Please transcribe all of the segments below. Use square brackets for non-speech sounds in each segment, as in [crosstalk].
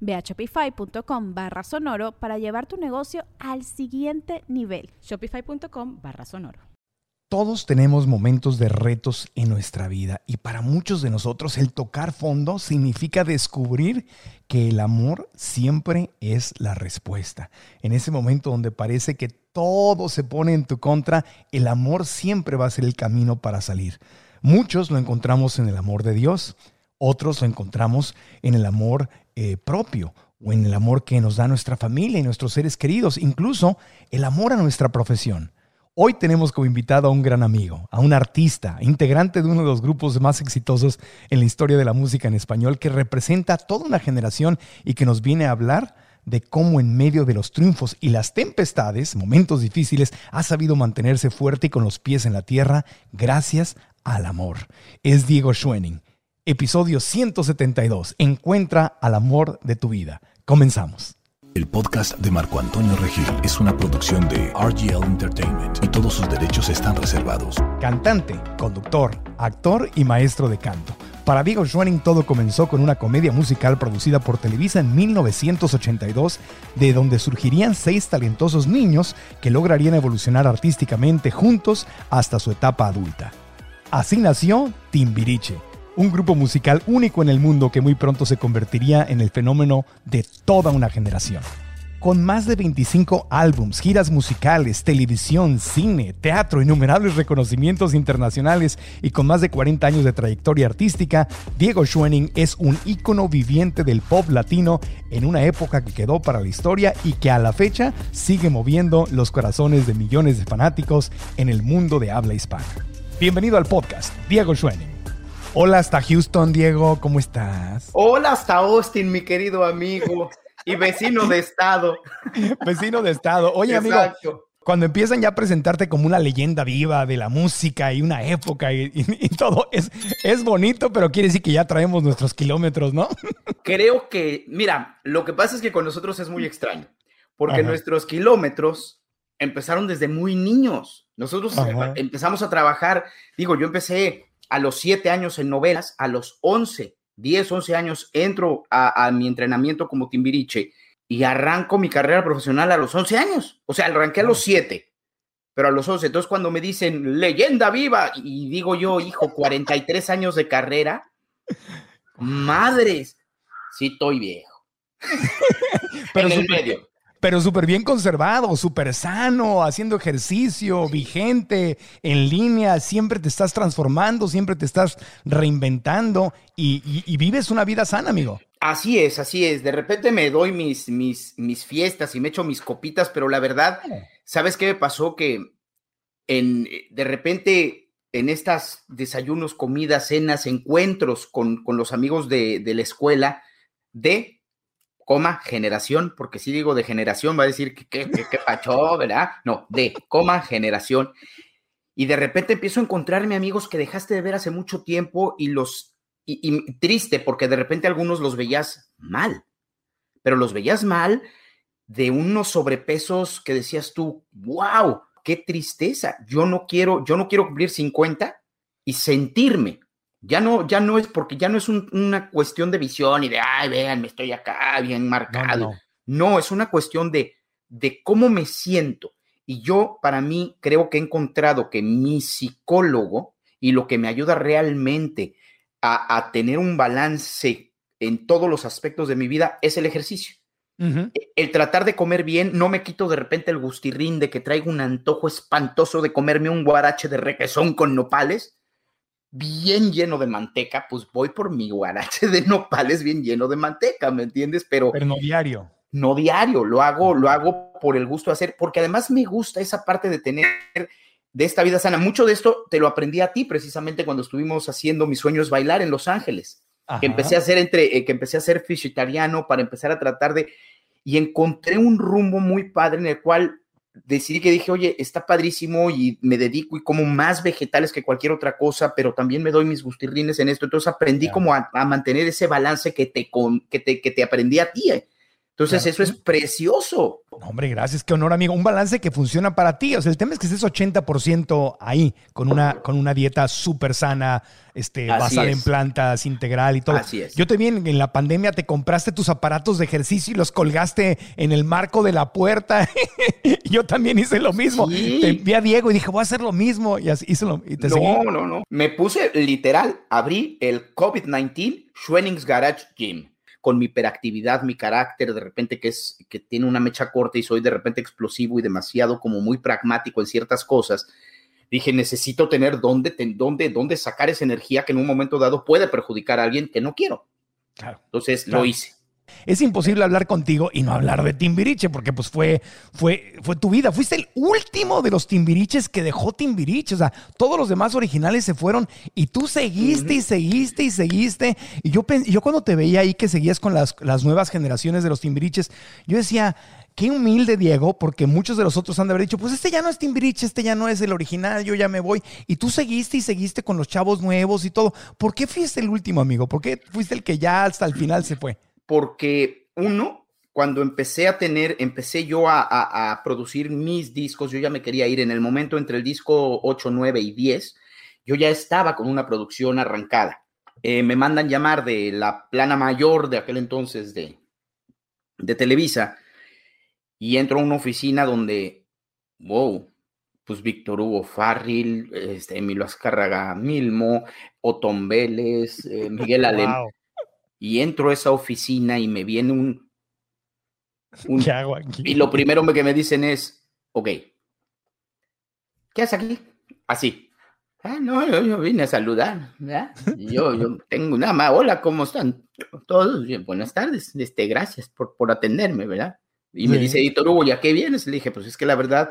Ve a shopify.com barra sonoro para llevar tu negocio al siguiente nivel. Shopify.com barra sonoro. Todos tenemos momentos de retos en nuestra vida y para muchos de nosotros el tocar fondo significa descubrir que el amor siempre es la respuesta. En ese momento donde parece que todo se pone en tu contra, el amor siempre va a ser el camino para salir. Muchos lo encontramos en el amor de Dios, otros lo encontramos en el amor eh, propio o en el amor que nos da nuestra familia y nuestros seres queridos, incluso el amor a nuestra profesión. Hoy tenemos como invitado a un gran amigo, a un artista, integrante de uno de los grupos más exitosos en la historia de la música en español, que representa a toda una generación y que nos viene a hablar de cómo en medio de los triunfos y las tempestades, momentos difíciles, ha sabido mantenerse fuerte y con los pies en la tierra gracias al amor. Es Diego Schwenning episodio 172. Encuentra al amor de tu vida. Comenzamos. El podcast de Marco Antonio Regil es una producción de RGL Entertainment y todos sus derechos están reservados. Cantante, conductor, actor y maestro de canto. Para Diego Schwenning todo comenzó con una comedia musical producida por Televisa en 1982, de donde surgirían seis talentosos niños que lograrían evolucionar artísticamente juntos hasta su etapa adulta. Así nació Timbiriche un grupo musical único en el mundo que muy pronto se convertiría en el fenómeno de toda una generación. Con más de 25 álbums, giras musicales, televisión, cine, teatro, innumerables reconocimientos internacionales y con más de 40 años de trayectoria artística, Diego Schwenning es un ícono viviente del pop latino en una época que quedó para la historia y que a la fecha sigue moviendo los corazones de millones de fanáticos en el mundo de habla hispana. Bienvenido al podcast, Diego Schwenning. Hola hasta Houston, Diego, ¿cómo estás? Hola hasta Austin, mi querido amigo y vecino de estado. [laughs] vecino de estado. Oye, amigo, cuando empiezan ya a presentarte como una leyenda viva de la música y una época y, todo, es, es bonito, pero quiere decir que ya traemos nuestros kilómetros, ¿no? [laughs] Creo que, mira, lo que pasa es que con nosotros es muy extraño, porque nuestros kilómetros empezaron desde muy niños. Nosotros empezamos a trabajar, digo, yo empecé a los siete años en novelas, a los 11, 10, 11 años entro a, mi entrenamiento como timbiriche y arranco mi carrera profesional a los 11 años. O sea, arranqué a los 7, pero a los 11. Entonces, cuando me dicen leyenda viva, y digo yo, hijo, 43 años de carrera, [laughs] madres, sí estoy viejo. pero en el medio pero súper bien conservado, súper sano, haciendo ejercicio, vigente, en línea, siempre te estás transformando, siempre te estás reinventando y, vives una vida sana, amigo. Así es, así es. De repente me doy mis, mis, mis fiestas y me echo mis copitas, pero la verdad, ¿sabes qué me pasó? Que en, de repente en estas desayunos, comidas, cenas, encuentros con, con los amigos de, de la escuela, de coma, generación, porque si digo de generación va a decir que qué ¿verdad? No, de coma, generación. Y de repente empiezo a encontrarme amigos que dejaste de ver hace mucho tiempo y los, y, triste, porque de repente algunos los veías mal, pero los veías mal de unos sobrepesos que decías tú, wow, qué tristeza, yo no quiero, yo no quiero cumplir 50 y sentirme ya no, ya no es porque ya no es una cuestión de visión y de, ay, vean, me estoy acá bien marcado. No, es una cuestión de, de cómo me siento. Y yo, para mí, creo que he encontrado que mi psicólogo y lo que me ayuda realmente a, a tener un balance en todos los aspectos de mi vida es el ejercicio. El tratar de comer bien, no me quito de repente el gustirrín de que traigo un antojo espantoso de comerme un guarache de requesón con nopales, bien lleno de manteca, pues voy por mi guarache de nopales bien lleno de manteca, ¿me entiendes? Pero, Pero no diario. No diario, lo hago, lo hago por el gusto de hacer, porque además me gusta esa parte de tener de esta vida sana. Mucho de esto te lo aprendí a ti precisamente cuando estuvimos haciendo mis sueños bailar en Los Ángeles que empecé a hacer entre, eh, que empecé a ser vegetariano para empezar a tratar de, y encontré un rumbo muy padre en el cual decidí que dije, oye, está padrísimo y me dedico y como más vegetales que cualquier otra cosa, pero también me doy mis gustirrines en esto. Entonces aprendí como a, mantener ese balance que te, que te, que te aprendí a ti. Eh. Entonces, eso es precioso. hombre, gracias, qué honor, amigo. Un balance que funciona para ti. O sea, el tema es que estés 80% ahí, con una, con una dieta súper sana, este, basada en plantas, integral y todo. Así es. Yo te vi en, la pandemia, te compraste tus aparatos de ejercicio y los colgaste en el marco de la puerta. [laughs] Yo también hice lo mismo. Te vi a Diego y dije, voy a hacer lo mismo. Y así hice lo y te No, no, no. Me puse literal, abrí el COVID-19 Schwennings Garage Gym con mi hiperactividad, mi carácter, de repente que es que tiene una mecha corta y soy de repente explosivo y demasiado como muy pragmático en ciertas cosas, dije, necesito tener dónde, dónde, dónde sacar esa energía que en un momento dado puede perjudicar a alguien que no quiero. Claro. Entonces lo hice es imposible hablar contigo y no hablar de Timbiriche, porque pues fue, fue, fue tu vida. Fuiste el último de los Timbiriches que dejó Timbiriche. O sea, todos los demás originales se fueron y tú seguiste y seguiste y seguiste. Y yo, yo cuando te veía ahí que seguías con las, las nuevas generaciones de los Timbiriches, yo decía, qué humilde Diego, porque muchos de los otros han de haber dicho, pues este ya no es Timbiriche, este ya no es el original, yo ya me voy. Y tú seguiste y seguiste con los chavos nuevos y todo. ¿Por qué fuiste el último, amigo? ¿Por qué fuiste el que ya hasta el final se fue? Porque uno, cuando empecé a tener, empecé yo a, producir mis discos, yo ya me quería ir en el momento entre el disco 8, 9 y 10, yo ya estaba con una producción arrancada. Eh, me mandan llamar de la plana mayor de aquel entonces de, de Televisa y entro a una oficina donde, wow, pues Víctor Hugo Farril, este, Emilio Azcárraga Milmo, Otón Vélez, eh, Miguel [laughs] Alem y entro a esa oficina y me viene [laughs] un... ¿Qué hago aquí? Y lo primero que me dicen es, ok, ¿qué haces aquí? Así. Ah, no, yo, vine a saludar, ¿verdad? Yo, yo tengo nada más, hola, ¿cómo están? Todos, bien, buenas tardes, este, gracias por, por atenderme, ¿verdad? Y me dice, editor Hugo, ¿ya qué vienes? Le dije, pues es que la verdad,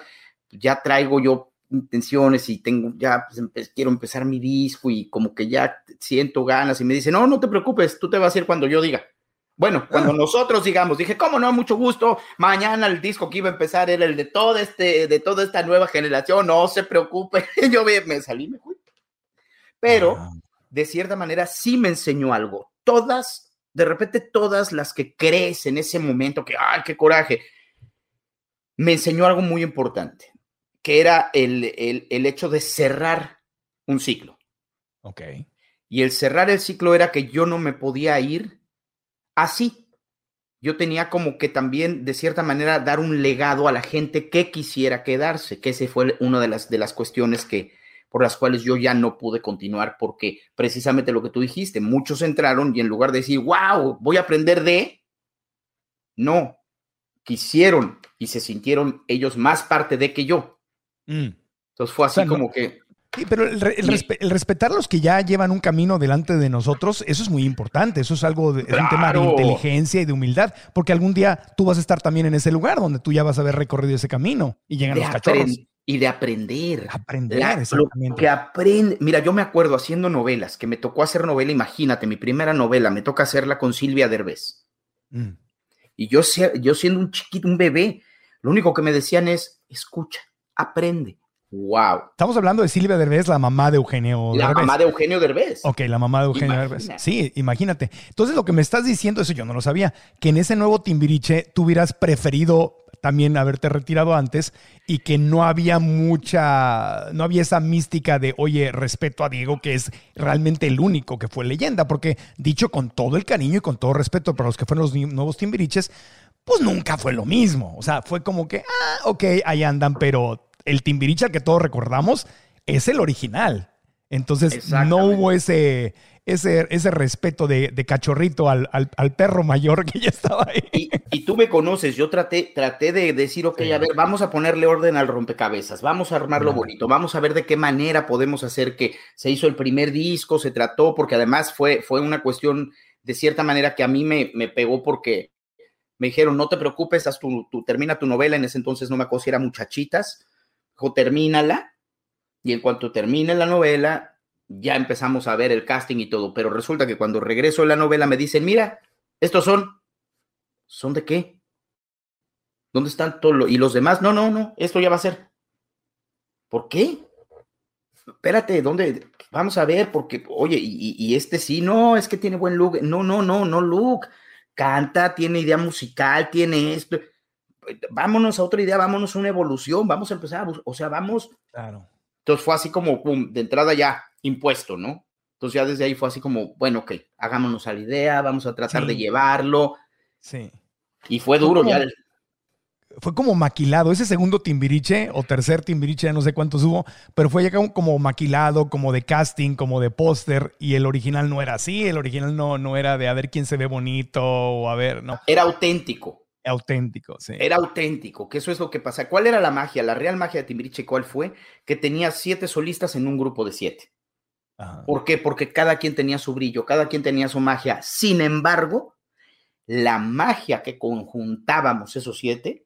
ya traigo yo intenciones y tengo ya pues, quiero empezar mi disco y como que ya siento ganas y me dice, no, no te preocupes, tú te vas a ir cuando yo diga. Bueno, cuando ah. nosotros digamos, dije, ¿cómo no? Mucho gusto. Mañana el disco que iba a empezar era el de todo este, de toda esta nueva generación. No se preocupe. [laughs] Yo me salí, me fui. Pero, ah. de cierta manera, sí me enseñó algo. Todas, de repente, todas las que crees en ese momento, que, ¡ay, qué coraje! Me enseñó algo muy importante que era el, el, hecho de cerrar un ciclo. Ok. Y el cerrar el ciclo era que yo no me podía ir así. Yo tenía como que también, de cierta manera, dar un legado a la gente que quisiera quedarse, que ese fue una de las, de las cuestiones que, por las cuales yo ya no pude continuar, porque precisamente lo que tú dijiste, muchos entraron y en lugar de decir, wow, voy a aprender de, no, quisieron y se sintieron ellos más parte de que yo. Mm. Entonces fue así como que... Sí, pero el, respetar a los que ya llevan un camino delante de nosotros, eso es muy importante. Eso es algo de, un tema de inteligencia y de humildad, porque algún día tú vas a estar también en ese lugar donde tú ya vas a haber recorrido ese camino y llegan los cachorros. Y de aprender. Aprender, que aprende. Mira, yo me acuerdo haciendo novelas, que me tocó hacer novela, imagínate, mi primera novela, me toca hacerla con Silvia Derbez. Mm. Y yo, yo siendo un chiquito, un bebé, lo único que me decían es, escucha, aprende. Wow. Estamos hablando de Silvia Derbez, la mamá de Eugenio La mamá de Eugenio Derbez. Ok, la mamá de Eugenio Derbez. Sí, imagínate. Entonces lo que me estás diciendo, eso yo no lo sabía, que en ese nuevo Timbiriche tú hubieras preferido también haberte retirado antes y que no había mucha, no había esa mística de, oye, respeto a Diego, que es realmente el único que fue leyenda, porque dicho con todo el cariño y con todo respeto para los que fueron los nuevos Timbiriches, pues nunca fue lo mismo. O sea, fue como que, ah, ok, ahí andan, pero el Timbiriche al que todos recordamos es el original. Entonces no hubo ese, ese, ese respeto de, cachorrito al, perro mayor que ya estaba ahí. Y, tú me conoces, yo traté, traté de decir, ok, a ver, vamos a ponerle orden al rompecabezas, vamos a armarlo bonito, vamos a ver de qué manera podemos hacer que se hizo el primer disco, se trató, porque además fue, fue una cuestión de cierta manera que a mí me, me pegó porque me dijeron, no te preocupes, haz tu, termina tu novela, en ese entonces no me acuerdo si era Muchachitas, termínala, y en cuanto termine la novela, ya empezamos a ver el casting y todo, pero resulta que cuando regreso a la novela me dicen, mira, estos son, ¿son de qué? ¿Dónde están todos? Y los demás, no, no, no, esto ya va a ser. ¿Por qué? Espérate, ¿dónde? Vamos a ver, porque, oye, y, y este sí, no, es que tiene buen look. No, no, no, no look. Canta, tiene idea musical, tiene esto. Vámonos a otra idea, vámonos a una evolución, vamos a empezar, o sea, vamos. Claro. Entonces fue así como, pum, de entrada ya, impuesto, ¿no? Entonces ya desde ahí fue así como, bueno, ok, hagámonos a la idea, vamos a tratar de llevarlo. Sí. Y fue duro ya. Fue como maquilado, ese segundo Timbiriche o tercer Timbiriche, ya no sé cuántos hubo, pero fue ya como, maquilado, como de casting, como de póster, y el original no era así, el original no, no era de a ver quién se ve bonito o a ver, no. Era auténtico. Auténtico, sí. Era auténtico, que eso es lo que pasa. ¿Cuál era la magia? La real magia de Timbiriche, ¿cuál fue? Que tenía siete solistas en un grupo de siete. ¿Por qué? Porque cada quien tenía su brillo, cada quien tenía su magia. Sin embargo, la magia que conjuntábamos esos siete,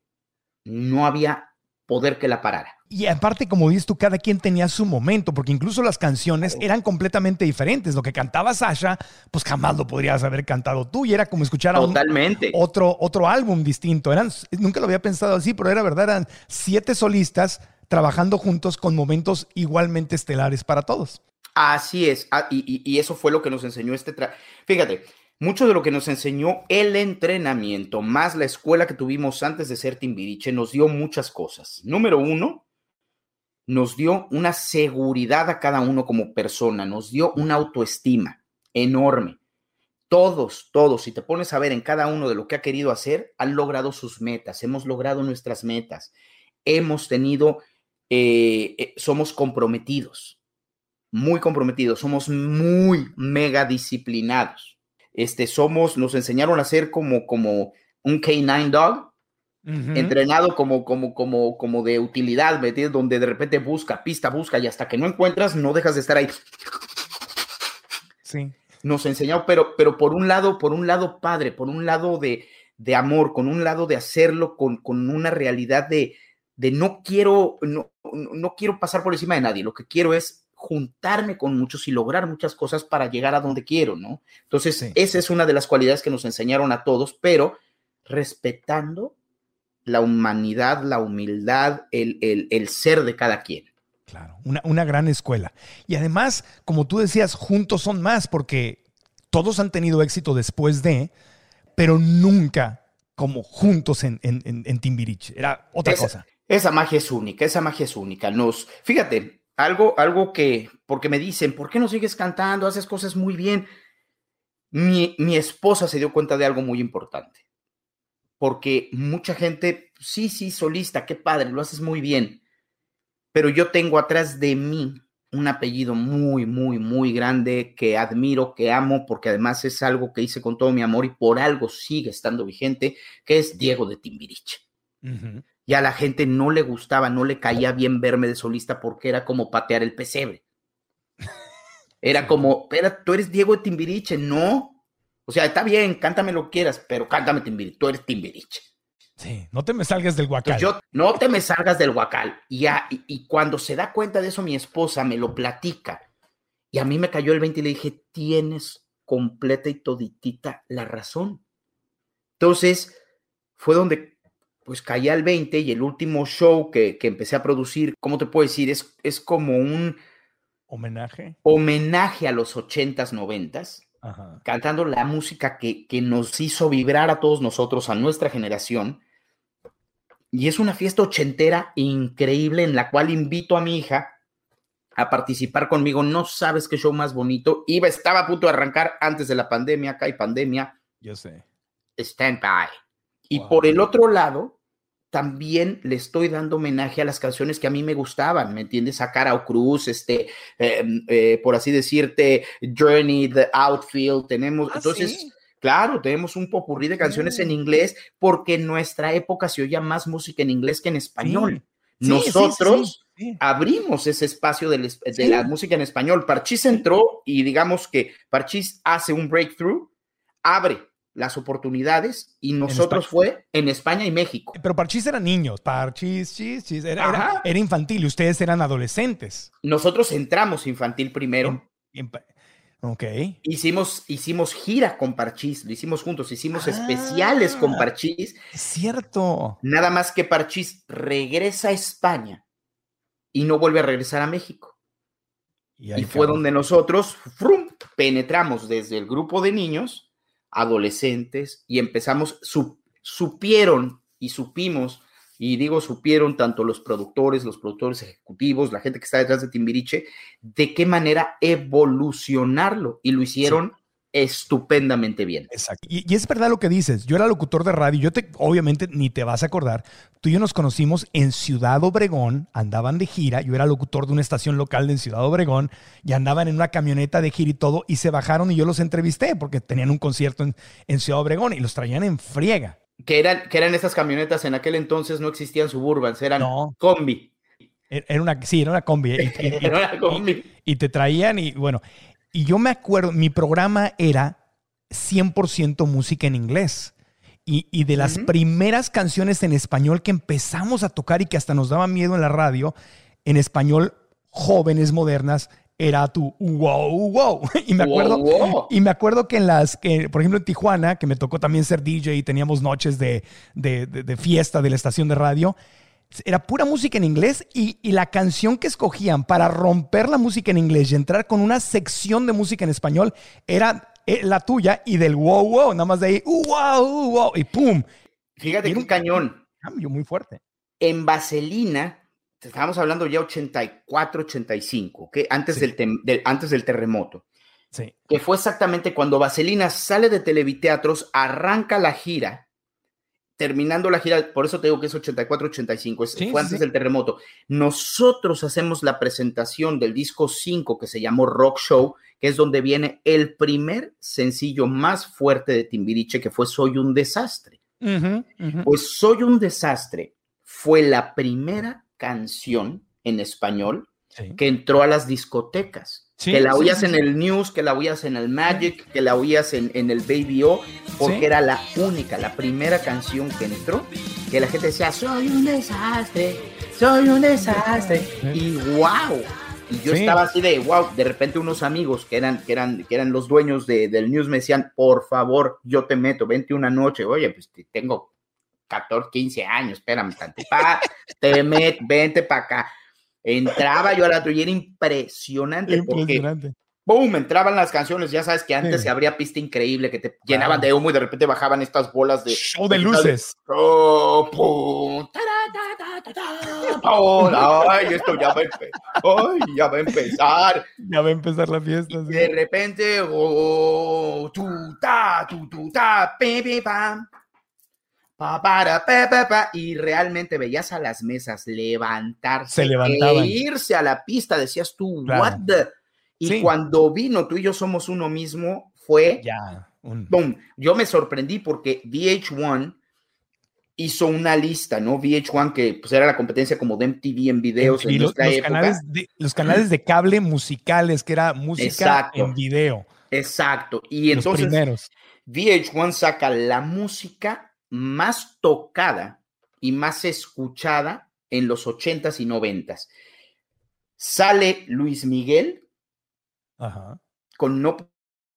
no había poder que la parara. Y aparte, como dices tú, cada quien tenía su momento, porque incluso las canciones eran completamente diferentes. Lo que cantaba Sasha, pues jamás lo podrías haber cantado tú y era como escuchar a otro, otro álbum distinto. Eran, nunca lo había pensado así, pero era verdad, eran siete solistas trabajando juntos con momentos igualmente estelares para todos. Así es, ah, y, eso fue lo que nos enseñó este... Fíjate, mucho de lo que nos enseñó el entrenamiento, más la escuela que tuvimos antes de ser Timbiriche, nos dio muchas cosas. Número uno, nos dio una seguridad a cada uno como persona, nos dio una autoestima enorme. Todos, todos, si te pones a ver en cada uno de lo que ha querido hacer, han logrado sus metas, hemos logrado nuestras metas, hemos tenido, eh, eh, somos comprometidos muy comprometidos, somos muy mega disciplinados. Este, somos, nos enseñaron a ser como, como un K9 dog, entrenado como, como, como, como de utilidad, ¿me Donde de repente busca, pista, busca y hasta que no encuentras, no dejas de estar ahí. Sí. Nos enseñó, pero, pero por un lado, por un lado padre, por un lado de, de amor, con un lado de hacerlo con, con una realidad de, de no quiero, no, no quiero pasar por encima de nadie, lo que quiero es juntarme con muchos y lograr muchas cosas para llegar a donde quiero, ¿no? Entonces, esa es una de las cualidades que nos enseñaron a todos, pero respetando la humanidad, la humildad, el, el, ser de cada quien. Claro, una, una, gran escuela. Y además, como tú decías, juntos son más, porque todos han tenido éxito después de, pero nunca como juntos en, en, en, Timbiriche. Era otra cosa. Esa magia es única, esa magia es única. Nos, fíjate, algo, algo que, porque me dicen, ¿por qué no sigues cantando? Haces cosas muy bien. Mi, mi esposa se dio cuenta de algo muy importante, porque mucha gente, sí, sí, solista, qué padre, lo haces muy bien, pero yo tengo atrás de mí un apellido muy, muy, muy grande que admiro, que amo, porque además es algo que hice con todo mi amor y por algo sigue estando vigente, que es Diego de Timbiriche y a la gente no le gustaba, no le caía bien verme de solista porque era como patear el pesebre. Era como, espera, tú eres Diego de Timbiriche, no. O sea, está bien, cántame lo que quieras, pero cántame Timbiriche, tú eres Timbiriche. Sí, no te me salgas del guacal. yo, no te me salgas del guacal. Y, y, cuando se da cuenta de eso, mi esposa me lo platica. Y a mí me cayó el 20 y le dije, tienes completa y toditita la razón. Entonces, fue donde pues caí al 20 y el último show que, empecé a producir, ¿cómo te puedo decir? Es, es como un... Homenaje. Homenaje a los 80s, 90s, cantando la música que, que nos hizo vibrar a todos nosotros, a nuestra generación. Y es una fiesta ochentera increíble en la cual invito a mi hija a participar conmigo. No sabes qué show más bonito. Iba, estaba a punto de arrancar antes de la pandemia, acá hay pandemia. Yo sé. Stand by. Y por el otro lado, también le estoy dando homenaje a las canciones que a mí me gustaban, ¿me entiendes? A Cara Cruz, este, em, eh, por así decirte, Journey, The Outfield, tenemos, Ah, entonces, ¿sí? claro, tenemos un popurrí de canciones en Ok. inglés porque en nuestra época se oía más música en inglés que en español. Sí, Nosotros sí, abrimos ese espacio del de la música en español. Parchís entró y digamos que Parchís hace un breakthrough, abre las oportunidades y nosotros fue en España y México. Pero Parchís eran niños, Parchís, chis, chis, era, era, Ajá. era infantil y ustedes eran adolescentes. Nosotros entramos infantil primero. En- en- ok. Hicimos, hicimos gira con Parchís, lo hicimos juntos, hicimos Ah. especiales con Parchís, Es cierto. nada más que Parchís regresa a España y no vuelve a regresar a México. Y, fue donde nosotros frum, penetramos desde el grupo de niños, adolescentes, y empezamos, su- supieron y supimos, y digo supieron tanto los productores, los productores ejecutivos, la gente que está detrás de Timbiriche, de qué manera evolucionarlo, y lo hicieron estupendamente bien. Exacto. Y, y es verdad lo que dices. Yo era locutor de radio. Yo te, obviamente ni te vas a acordar. Tú y yo nos conocimos en Ciudad Obregón. Andaban de gira. Yo era locutor de una estación local en Ciudad Obregón y andaban en una camioneta de gira y todo. Y se bajaron y yo los entrevisté porque tenían un concierto en, en Ciudad Obregón y los traían en friega. Que eran, que eran estas camionetas, en aquel entonces no existían suburbans, eran No. combi. Era era una, sí, era una combi. Y- y- y- [laughs] Era una combi. y te traían y bueno, y yo me acuerdo, mi programa era 100% música en inglés. Y, y de las Ujú. primeras canciones en español que empezamos a tocar y que hasta nos daba miedo en la radio, en español, jóvenes modernas, era tu wow, wow. [laughs] Y me acuerdo, Wow, wow. y me acuerdo que en las, que, por ejemplo, en Tijuana, que me tocó también ser DJ y teníamos noches de, de- de- de fiesta de la estación de radio, era pura música en inglés y, y la canción que escogían para romper la música en inglés y entrar con una sección de música en español era eh, la tuya y del wow, wow, nada más de ahí, uh, wow, uh, wow, y pum. Fíjate qué un- cañón. Cambio muy fuerte. en Vaselina, estábamos hablando ya 84, 85, que antes, Sí. del del, antes del terremoto, Sí. que fue exactamente cuando Vaselina sale de Televiteatros, arranca la gira, terminando la gira, por eso te digo que es 84, 85, es- Sí, fue sí, antes sí. del terremoto. Nosotros hacemos la presentación del disco 5 que se llamó Rock Show, que es donde viene el primer sencillo más fuerte de Timbiriche, que fue Soy un desastre. Pues Soy un desastre fue la primera canción en español Sí. que entró a las discotecas. Sí, que la oías sí, en el News, que la oías en el Magic, que la oías en, en el Baby O, porque era la única, la primera canción que entró, que la gente decía, soy un desastre, soy un desastre, y wow. Y yo estaba así de, wow, de repente unos amigos que eran, que eran, que eran los dueños de- del News me decían, por favor, yo te meto, vente una noche, oye, pues te- tengo 14, 15 años, espérame tantito, pa, te met, vente para acá. Entraba yo a la tuya y era impresionante, porque Impresionante. ¡Boom! Entraban las canciones. Ya sabes que antes Sí. se abría pista increíble, que te llenaban de humo y de repente bajaban estas bolas de. Show de luces. Oh, pum, tará. Ay, esto ya va a empezar. Ay, ya va a empezar. Ya va a empezar la fiesta. Sí. de repente, oh, tu, ta, tu, tu, ta, pi, pam. Pa, para, pa, y realmente veías a las mesas levantarse Se levantaban. e irse a la pista, decías tú, Claro. what the? Y Sí. cuando vino tú y yo somos uno mismo, fue, Ya. un- boom, yo me sorprendí porque VH1 hizo una lista, ¿no? VH1 que pues era la competencia como de MTV en videos en los, canales de, los canales de cable musicales, que era música Exacto. en video. Exacto. Y los entonces primeros. VH1 saca la música más tocada y más escuchada en los 80s y 90s. Sale Luis Miguel Ajá. con No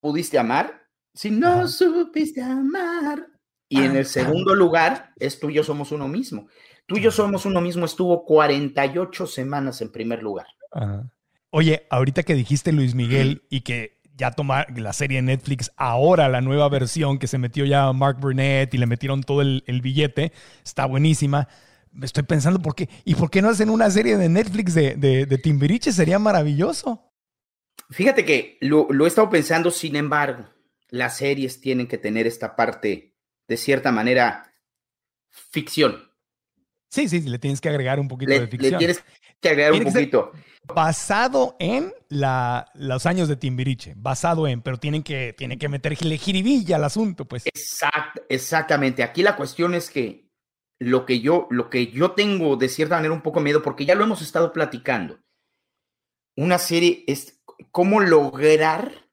pudiste amar, si no Ajá. supiste amar. Y en Ah, el segundo lugar es Tú y yo somos uno mismo. Tú y yo somos uno mismo estuvo 48 semanas en primer lugar. Ajá. Oye, ahorita que dijiste Luis Miguel y que ya toma la serie de Netflix, ahora la nueva versión que se metió ya Mark Burnett y le metieron todo el, el billete, está buenísima. Me estoy pensando, ¿por qué? ¿Y por qué no hacen una serie de Netflix de, de, de Timbiriche? Sería maravilloso. Fíjate que lo, lo he estado pensando, sin embargo, las series tienen que tener esta parte, de cierta manera, ficción. Sí, sí, le tienes que agregar un poquito Le, de le ficción. tienes que agregar Tiene un que poquito. Basado en la- los años de Timbiriche. Basado en, pero tienen que, tienen que meterle jiribilla al asunto, pues. Exact- exactamente. Aquí la cuestión es que lo que yo, lo que yo tengo de cierta manera un poco miedo, porque ya lo hemos estado platicando. Una serie es cómo lograr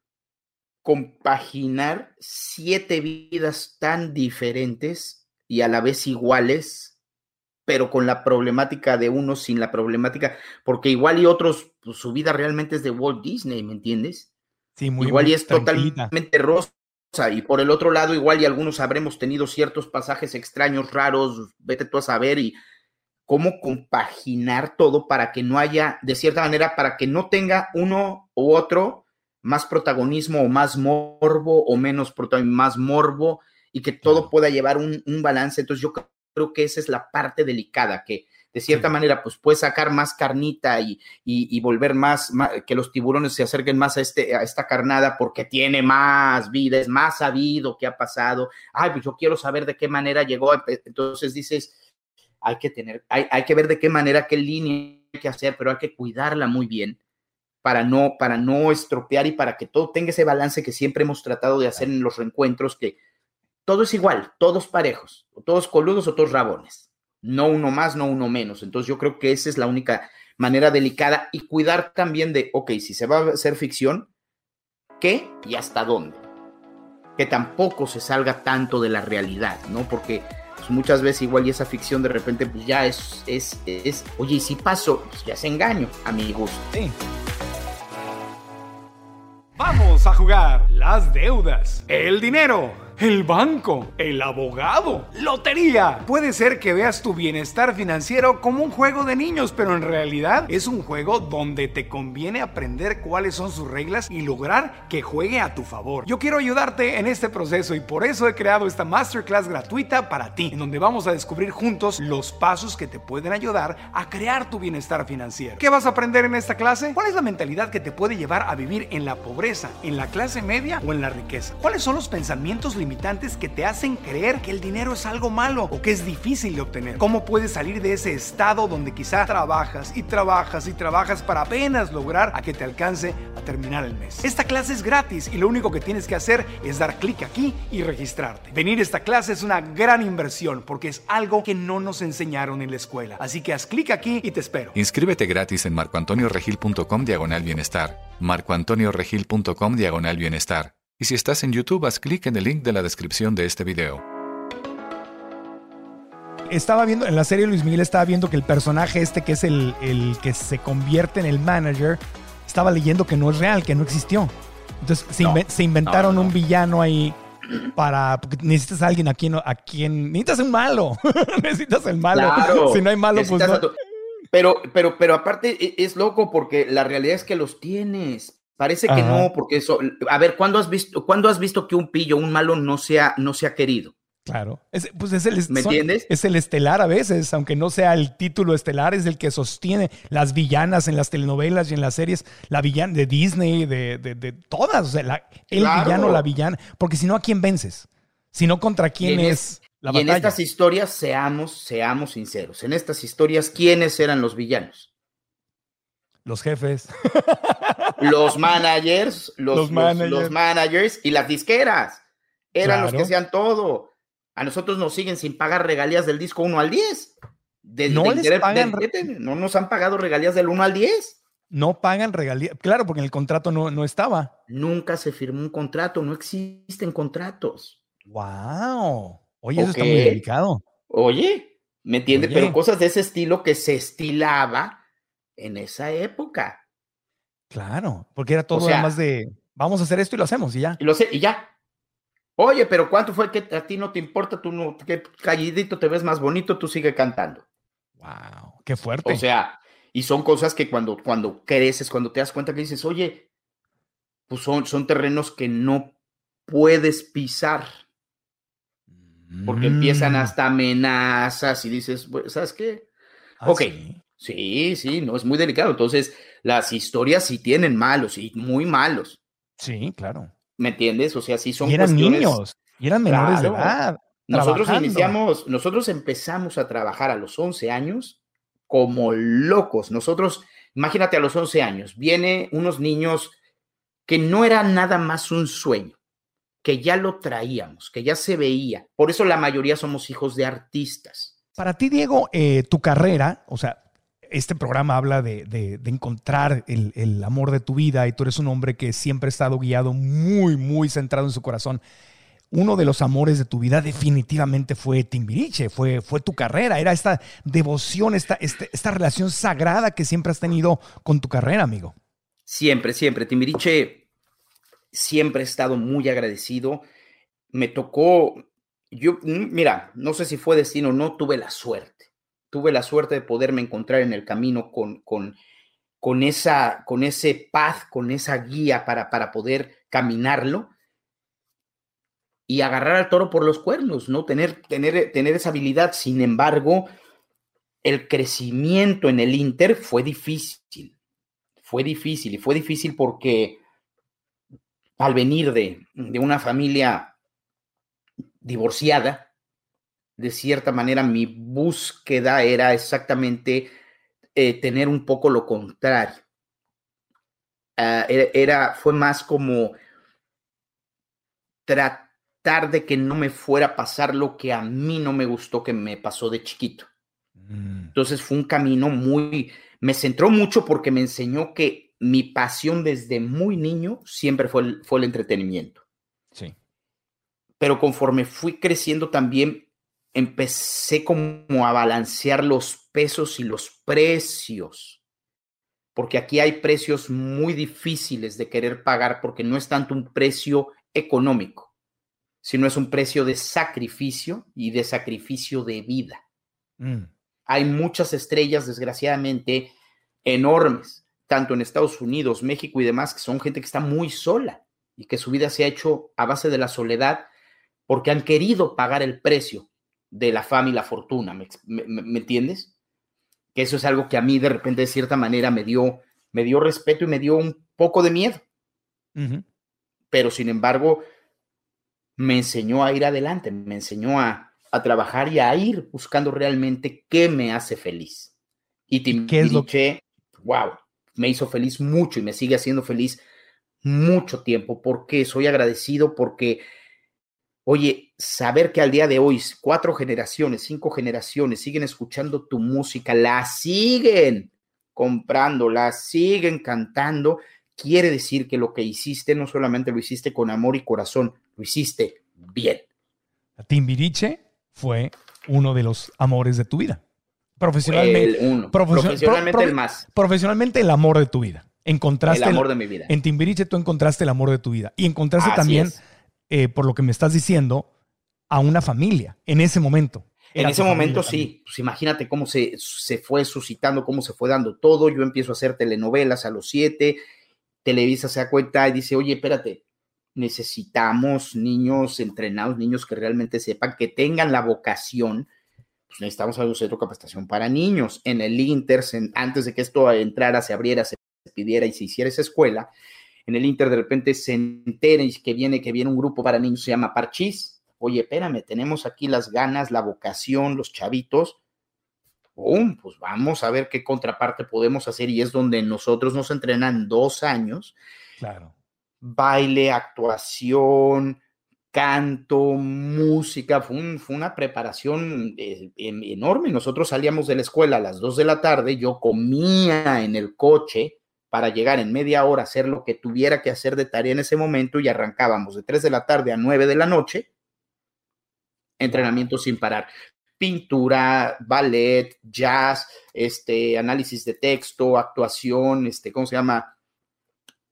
compaginar siete vidas tan diferentes y a la vez iguales, pero con la problemática de uno sin la problemática, porque igual y otros, pues, su vida realmente es de Walt Disney, ¿me entiendes? Sí, muy igual muy y es tranquilita. totalmente rosa. Y por el otro lado, igual y algunos habremos tenido ciertos pasajes extraños, raros, vete tú a saber, y cómo compaginar todo para que no haya, de cierta manera, para que no tenga uno u otro más protagonismo o más morbo o menos protagonismo, más morbo y que todo pueda llevar un, un balance. Entonces yo creo que esa es la parte delicada, que de cierta Sí. manera pues puede sacar más carnita y, y, y volver más, más- que los tiburones se acerquen más a, este, a esta carnada porque tiene más vida, es más sabido qué ha pasado. Ay, pues yo quiero saber de qué manera llegó. Entonces dices, hay que tener, hay, hay que ver de qué manera, qué línea hay que hacer, pero hay que cuidarla muy bien para no, para no estropear y para que todo tenga ese balance que siempre hemos tratado de hacer en los reencuentros, que todo es igual, todos parejos, todos coludos o todos rabones, no uno más, no uno menos. Entonces yo creo que esa es la única manera delicada y cuidar también de, ok, si se va a hacer ficción, ¿qué y hasta dónde? Que tampoco se salga tanto de la realidad, ¿no? Porque pues, muchas veces igual y esa ficción de repente pues ya es, es, es oye, y si pasó, pues ya se engaño a mi gusto. Sí. Vamos a jugar las deudas, el dinero, el banco, el abogado, lotería. Puede ser que veas tu bienestar financiero como un juego de niños, pero en realidad es un juego donde te conviene aprender cuáles son sus reglas y lograr que juegue a tu favor. Yo quiero ayudarte en este proceso y por eso he creado esta masterclass gratuita para ti, en donde vamos a descubrir juntos los pasos que te pueden ayudar a crear tu bienestar financiero. ¿Qué vas a aprender en esta clase? ¿Cuál es la mentalidad que te puede llevar a vivir en la pobreza, en la clase media o en la riqueza? ¿Cuáles son los pensamientos que te hacen creer que el dinero es algo malo o que es difícil de obtener? ¿Cómo puedes salir de ese estado donde quizá trabajas y trabajas y trabajas para apenas lograr a que te alcance a terminar el mes? Esta clase es gratis y lo único que tienes que hacer es dar clic aquí y registrarte. Venir a esta clase es una gran inversión porque es algo que no nos enseñaron en la escuela. Así que haz clic aquí y te espero. Inscríbete gratis en marcoantonioregil.com diagonal bienestar. marcoantonioregil.com diagonal bienestar. Y si estás en YouTube, haz clic en el link de la descripción de este video. Estaba viendo, en la serie Luis Miguel estaba viendo que el personaje este, que es el, el que se convierte en el manager, estaba leyendo que no es real, que no existió. Entonces se, No. inven- se inventaron No, no, no. un villano ahí para. Porque necesitas a alguien a quien. A quien necesitas un malo. [laughs] necesitas el malo. Claro, si no hay malo, pues tu- Pero, pero, pero aparte e- es loco porque la realidad es que los tienes. Parece que Ajá. no, porque eso. A ver, ¿cuándo has visto, ¿cuándo has visto que un pillo, un malo, no sea, no sea querido? Claro. Es, pues es el, ¿Me son- entiendes? Es el estelar a veces, aunque no sea el título estelar, es el que sostiene las villanas en las telenovelas y en las series, la villana de Disney, de, de- de todas, o sea, la- el Claro. villano, la villana, porque si no, ¿a quién vences? Si no, ¿contra quién es la y en estas historias, seamos, seamos sinceros. En estas historias, ¿quiénes eran los villanos? Los jefes. [laughs] Los managers, los, managers. los managers y las disqueras. Eran los que hacían todo. A nosotros nos siguen sin pagar regalías del disco 1 al 10. De- No de les interés- pagan de- no nos han pagado regalías del 1 al 10. No pagan regalías. Claro, porque en el contrato no, no estaba. Nunca se firmó un contrato, no existen contratos. ¡Wow! Oye, eso está muy delicado. Oye, ¿me entiendes? Oye. Pero cosas de ese estilo que se estilaba en esa época. Claro, porque era todo sea- además de vamos a hacer esto y lo hacemos y ya. Y lo sé, y ya. Oye, pero ¿cuánto fue que a ti no te importa? Tú no, que calladito te ves más bonito, tú sigue cantando. ¡Wow! ¡Qué fuerte! O sea, y son cosas que cuando, cuando creces, cuando te das cuenta que dices, oye, pues son, son terrenos que no puedes pisar, porque empiezan Mm. hasta amenazas y dices, "Bueno, ¿sabes qué? Ah, ok. sí. Sí, sí, no, es muy delicado. Entonces, las historias sí tienen malos y muy malos, Sí, claro. ¿me entiendes? O sea, sí son y eran cuestiones- niños, y eran menores de edad. nosotros iniciamos, nosotros empezamos a trabajar a los 11 años como locos. Nosotros, imagínate a los 11 años, viene unos niños que no era nada más un sueño, que ya lo traíamos, que ya se veía. Por eso la mayoría somos hijos de artistas. Para ti, Diego, eh, tu carrera, o sea, este programa habla de, encontrar el, el, amor de tu vida y tú eres un hombre que siempre ha estado guiado muy, muy centrado en su corazón uno de los amores de tu vida definitivamente fue Timbiriche, fue, fue tu carrera, era esta devoción, esta, este, esta, relación sagrada que siempre has tenido con tu carrera, amigo. Siempre, siempre. Timbiriche siempre he estado muy agradecido. Me tocó, yo, mira, no sé si fue destino no, tuve la suerte. Tuve la suerte de poderme encontrar en el camino con, con, con, esa, con ese paz, con esa guía para, para poder caminarlo y agarrar al toro por los cuernos, ¿no? Tener, tener, tener esa habilidad. Sin embargo, el crecimiento en el Inter fue difícil. Fue difícil y fue difícil porque al venir de, de una familia divorciada, de cierta manera mi búsqueda era exactamente eh, tener un poco lo contrario. Ah, era, fue más como tratar tarde que no me fuera a pasar lo que a mí no me gustó que me pasó de chiquito. Mm. Entonces fue un camino muy, me centró mucho porque me enseñó que mi pasión desde muy niño siempre fue el, fue el entretenimiento. Sí. Pero conforme fui creciendo también empecé como a balancear los pesos y los precios. Porque aquí hay precios muy difíciles de querer pagar porque no es tanto un precio económico sino es un precio de sacrificio y de sacrificio de vida. Mm. Hay muchas estrellas, desgraciadamente, enormes, tanto en Estados Unidos, México y demás, que son gente que está muy sola y que su vida se ha hecho a base de la soledad porque han querido pagar el precio de la fama y la fortuna. ¿Me, entiendes? Que eso es algo que a mí de repente, de cierta manera, me dio, me dio respeto y me dio un poco de miedo. Pero sin embargo, me enseñó a ir adelante, me enseñó a, trabajar y a ir buscando realmente qué me hace feliz. Y Timbiriche, wow, me hizo feliz mucho y me sigue haciendo feliz mucho tiempo. porque Soy agradecido porque, oye, saber que al día de hoy cuatro generaciones, cinco generaciones siguen escuchando tu música, la siguen comprando, la siguen cantando, quiere decir que lo que hiciste no solamente lo hiciste con amor y corazón, lo hiciste bien. Timbiriche fue uno de los amores de tu vida. Profesionalmente, el profesionalmente el más. Profesionalmente el amor de tu vida. Encontraste el amor de mi vida. En Timbiriche tú encontraste el amor de tu vida. Y encontraste también, eh, por lo que me estás diciendo, a una familia en ese momento. En ese momento sí, pues imagínate cómo se, se fue suscitando, cómo se fue dando todo. Yo empiezo a hacer telenovelas a los siete, Televisa se da cuenta y dice, oye, espérate, necesitamos niños entrenados, niños que realmente sepan, que tengan la vocación. Pues necesitamos algo centro de capacitación para niños. En el Inter, antes de que esto entrara, se abriera, se pidiera y se hiciera esa escuela, en el Inter de repente se enteren que viene, que viene un grupo para niños, se llama Parchís. Oye, espérame, tenemos aquí las ganas, la vocación, los chavitos. Pues vamos a ver qué contraparte podemos hacer y es donde nosotros nos entrenan dos años. Claro baile, actuación, canto, música, fue, una preparación eh, enorme. Nosotros salíamos de la escuela a las 2 de la tarde, yo comía en el coche para llegar en media hora a hacer lo que tuviera que hacer de tarea en ese momento y arrancábamos de 3 de la tarde a 9 de la noche, entrenamiento sin parar. Pintura, ballet, jazz, este, análisis de texto, actuación, este, ¿cómo se llama?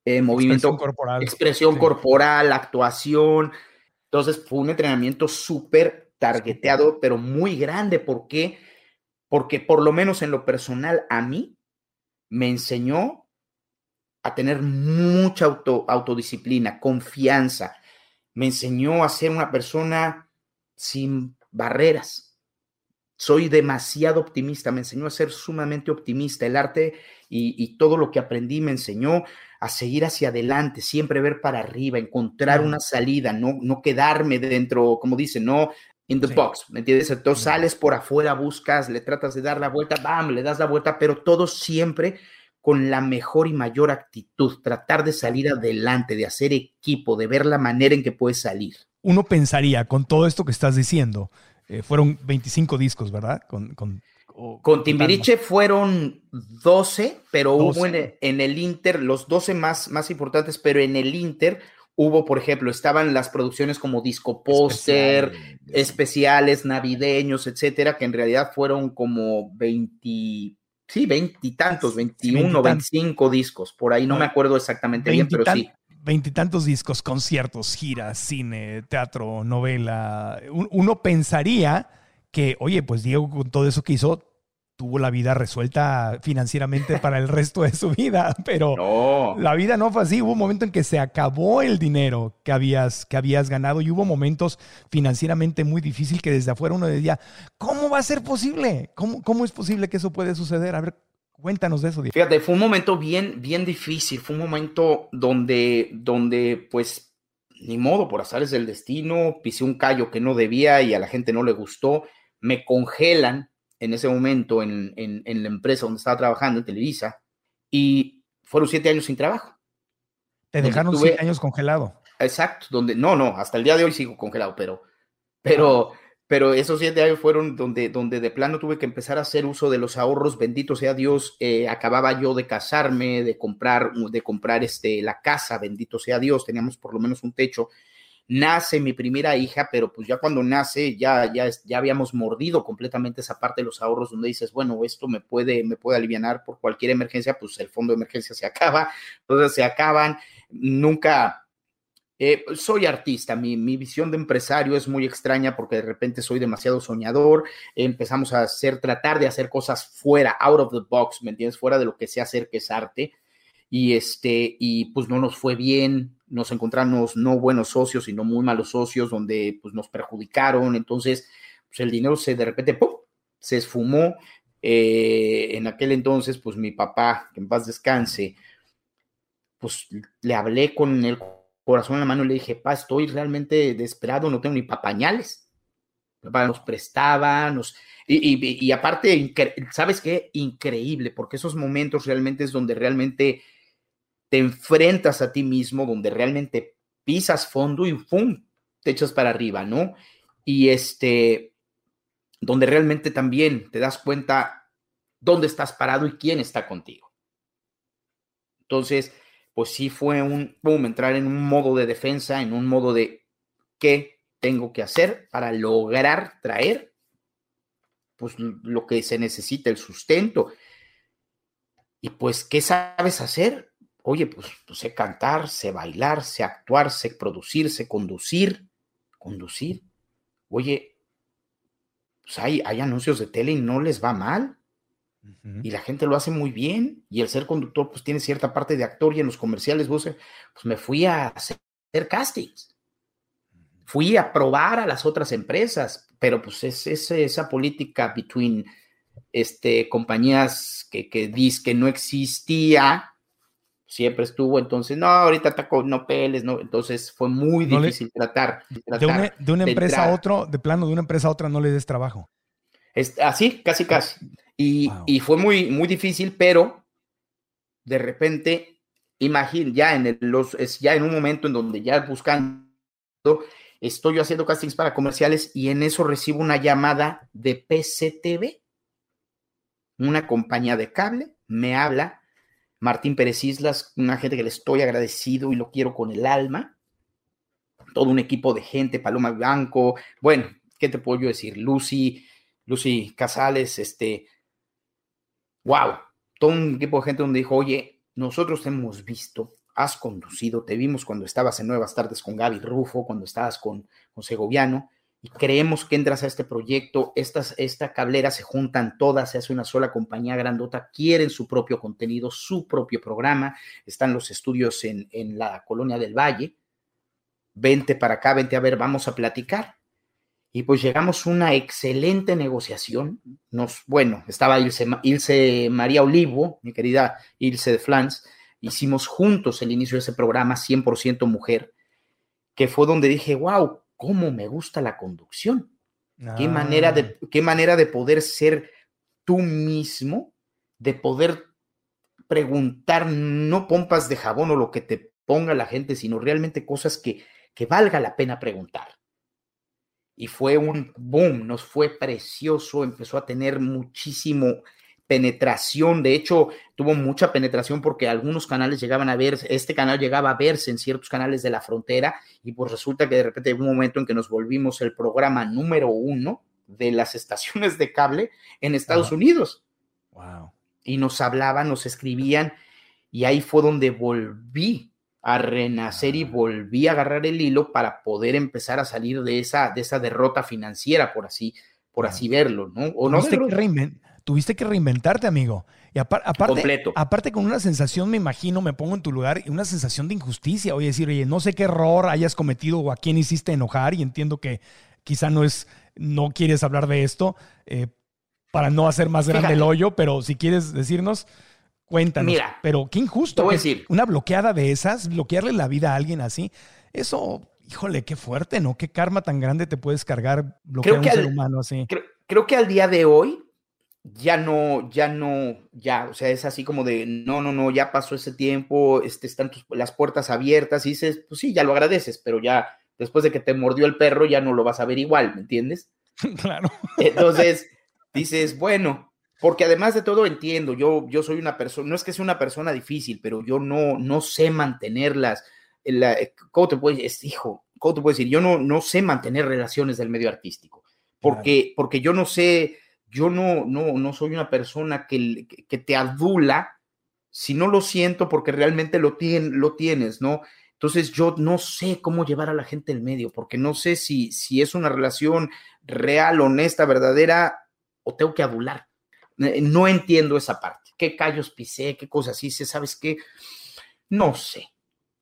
Eh, movimiento, expresión corporal, expresión corporal, actuación. Entonces fue un entrenamiento súper targeteado, pero muy grande. ¿Por qué? Porque por lo menos en lo personal a mí me enseñó a tener mucha auto, autodisciplina, confianza. Me enseñó a ser una persona sin barreras. Soy demasiado optimista, me enseñó a ser sumamente optimista. El arte y todo lo que aprendí me enseñó a seguir hacia adelante, siempre ver para arriba, encontrar una salida, no, no quedarme dentro, como dicen, no in the box, ¿me entiendes? Entonces sales por afuera, buscas, le tratas de dar la vuelta, bam, le das la vuelta, pero todo siempre con la mejor y mayor actitud, tratar de salir adelante, de hacer equipo, de ver la manera en que puedes salir. Uno pensaría, con todo esto que estás diciendo, eh, fueron 25 discos, ¿verdad? Con, con, con Timbiriche fueron 12, pero hubo en, en, el Inter, los 12 más, más importantes, pero en el Inter hubo, por ejemplo, estaban las producciones como disco póster, especiales, navideños, etcétera, que en realidad fueron como 20 sí, veintitantos, 21, 25 discos, por ahí no me acuerdo exactamente bien, pero sí. Veintitantos discos, conciertos, giras, cine, teatro, novela. Uno pensaría que, oye, pues Diego con todo eso que hizo, tuvo la vida resuelta financieramente para el resto de su vida, [laughs] pero la vida no fue así. Hubo un momento en que se acabó el dinero que habías, que habías ganado y hubo momentos financieramente muy difíciles que desde afuera uno decía, ¿cómo va a ser posible? ¿Cómo, cómo es posible que eso puede suceder? A ver, cuéntanos de eso. Fíjate, fue un momento bien, bien difícil, fue un momento donde, donde pues, ni modo, por azares del destino, pisé un callo que no debía y a la gente no le gustó, me congelan en ese momento en, la empresa donde estaba trabajando, en Televisa, y fueron siete años sin trabajo. Te dejaron siete años congelado. Exacto, donde, no, no, hasta el día de hoy sigo congelado, pero, pero, pero esos siete años fueron donde, donde de plano tuve que empezar a hacer uso de los ahorros, bendito sea Dios, eh, acababa yo de casarme, de comprar, de comprar este, la casa, bendito sea Dios, teníamos por lo menos un techo, nace mi primera hija, pero pues ya cuando nace ya, ya, ya habíamos mordido completamente esa parte de los ahorros donde dices, bueno, esto me puede, me puede aliviar por cualquier emergencia, pues el fondo de emergencia se acaba, [laughs] entonces se acaban, nunca... Eh, soy artista, mi, mi, visión de empresario es muy extraña porque de repente soy demasiado soñador, empezamos a hacer, tratar de hacer cosas fuera, out of the box, ¿me entiendes? Fuera de lo que sé hacer, que es arte, y este, y pues no nos fue bien, nos encontramos no buenos socios, sino muy malos socios, donde pues nos perjudicaron, entonces pues el dinero se de repente se esfumó. Eh, en aquel entonces, pues mi papá, que en paz descanse, pues le hablé con el corazón en la mano y le dije, pa, estoy realmente desesperado, no tengo ni papañales. papá nos prestaba, nos... Y, y aparte, ¿sabes qué? Increíble, porque esos momentos realmente es donde realmente te enfrentas a ti mismo, donde realmente pisas fondo y ¡pum! te echas para arriba, ¿no? Y este, donde realmente también te das cuenta dónde estás parado y quién está contigo. Entonces, pues sí fue un, boom, entrar en un modo de defensa, en un modo de qué tengo que hacer para lograr traer, pues lo que se necesita, el sustento. Y pues, ¿qué sabes hacer? Oye, pues, pues, sé cantar, sé bailar, sé actuar, sé producir, sé conducir, conducir. Oye, pues hay, hay anuncios de tele y no les va mal. Y la gente lo hace muy bien. Y el ser conductor, pues tiene cierta parte de actor. Y en los comerciales, pues me fui a hacer castings. Fui a probar a las otras empresas. Pero pues es, esa política between este, compañías que, que dice que no existía siempre estuvo, entonces, no, ahorita atacó, no peles, no, entonces fue muy difícil tratar, de una, empresa a otro, de plano, de una empresa a otra no le des trabajo. Es, así, casi, casi. Y, fue muy, muy difícil, pero de repente, imagín, ya en los, es ya en un momento en donde ya buscando, estoy yo haciendo castings para comerciales y en eso recibo una llamada de PCTV, una compañía de cable, me habla Martín Pérez Islas, una gente que le estoy agradecido y lo quiero con el alma. Todo un equipo de gente, Paloma Blanco, bueno, ¿qué te puedo yo decir? Lucy, Lucy Casales, este, wow, todo un equipo de gente donde dijo, oye, nosotros te hemos visto, has conducido, te vimos cuando estabas en Nuevas Tardes con Gaby Rufo, cuando estabas con, con Segoviano, y creemos que entras a este proyecto, estas, esta cablera se juntan todas, se hace una sola compañía grandota, quieren su propio contenido, su propio programa, están los estudios en, en la colonia del Valle, vente para acá, vente a ver, vamos a platicar. Y pues llegamos a una excelente negociación. Nos, bueno, estaba Ilse, Ilse María Olivo, mi querida Ilse de Flans, hicimos juntos el inicio de ese programa 100% mujer, que fue donde dije, wow, cómo me gusta la conducción. Qué manera de, Ah. qué manera de poder ser tú mismo, de poder preguntar no pompas de jabón o lo que te ponga la gente, sino realmente cosas que, que valga la pena preguntar. Y fue un boom, nos fue precioso, empezó a tener muchísimo penetración, de hecho tuvo mucha penetración porque algunos canales llegaban a ver, este canal llegaba a verse en ciertos canales de la frontera y pues resulta que de repente hubo un momento en que nos volvimos el programa número uno de las estaciones de cable en Estados. Unidos Wow. y nos hablaban, nos escribían, y ahí fue donde volví a renacer y volví a agarrar el hilo para poder empezar a salir de esa, de esa derrota financiera, por así, por así verlo, ¿no? O no tuviste, que reinventarte, amigo. Y apar- aparte, Completo. aparte con una sensación, me imagino, me pongo en tu lugar, y una sensación de injusticia. Oye, decir, oye, no sé qué error hayas cometido o a quién hiciste enojar, y entiendo que quizá no es, no quieres hablar de esto eh, para no hacer más grande el hoyo, pero si quieres decirnos, cuéntanos. Mira, pero qué injusto. te voy a decir. Una bloqueada de esas, bloquearle la vida a alguien así, eso, híjole, qué fuerte, ¿no? Qué karma tan grande te puedes cargar bloquear a un que ser al- humano así. creo, creo que al día de hoy ya no, ya no, ya, o sea, es así como de, no, no, no, ya pasó ese tiempo, este, están tus- las puertas abiertas y dices, pues sí, ya lo agradeces, pero ya después de que te mordió el perro ya no lo vas a ver igual, ¿me entiendes? [laughs] claro. Entonces, dices, bueno, porque además de todo entiendo, yo, yo soy una persona, no es que sea una persona difícil, pero yo no, no sé mantenerlas. La, ¿Cómo te puedo decir? Hijo, ¿cómo te puedo decir? Yo no, no sé mantener relaciones del medio artístico, porque, porque yo no sé, yo no, no, no soy una persona que, que te adula si no lo siento porque realmente lo, tien, lo tienes, ¿no? Entonces yo no sé cómo llevar a la gente el medio, porque no sé si, si es una relación real, honesta, verdadera, o tengo que adular. Eh, No entiendo esa parte. ¿Qué callos pisé? ¿Qué cosas hice? ¿Sabes qué? No sé.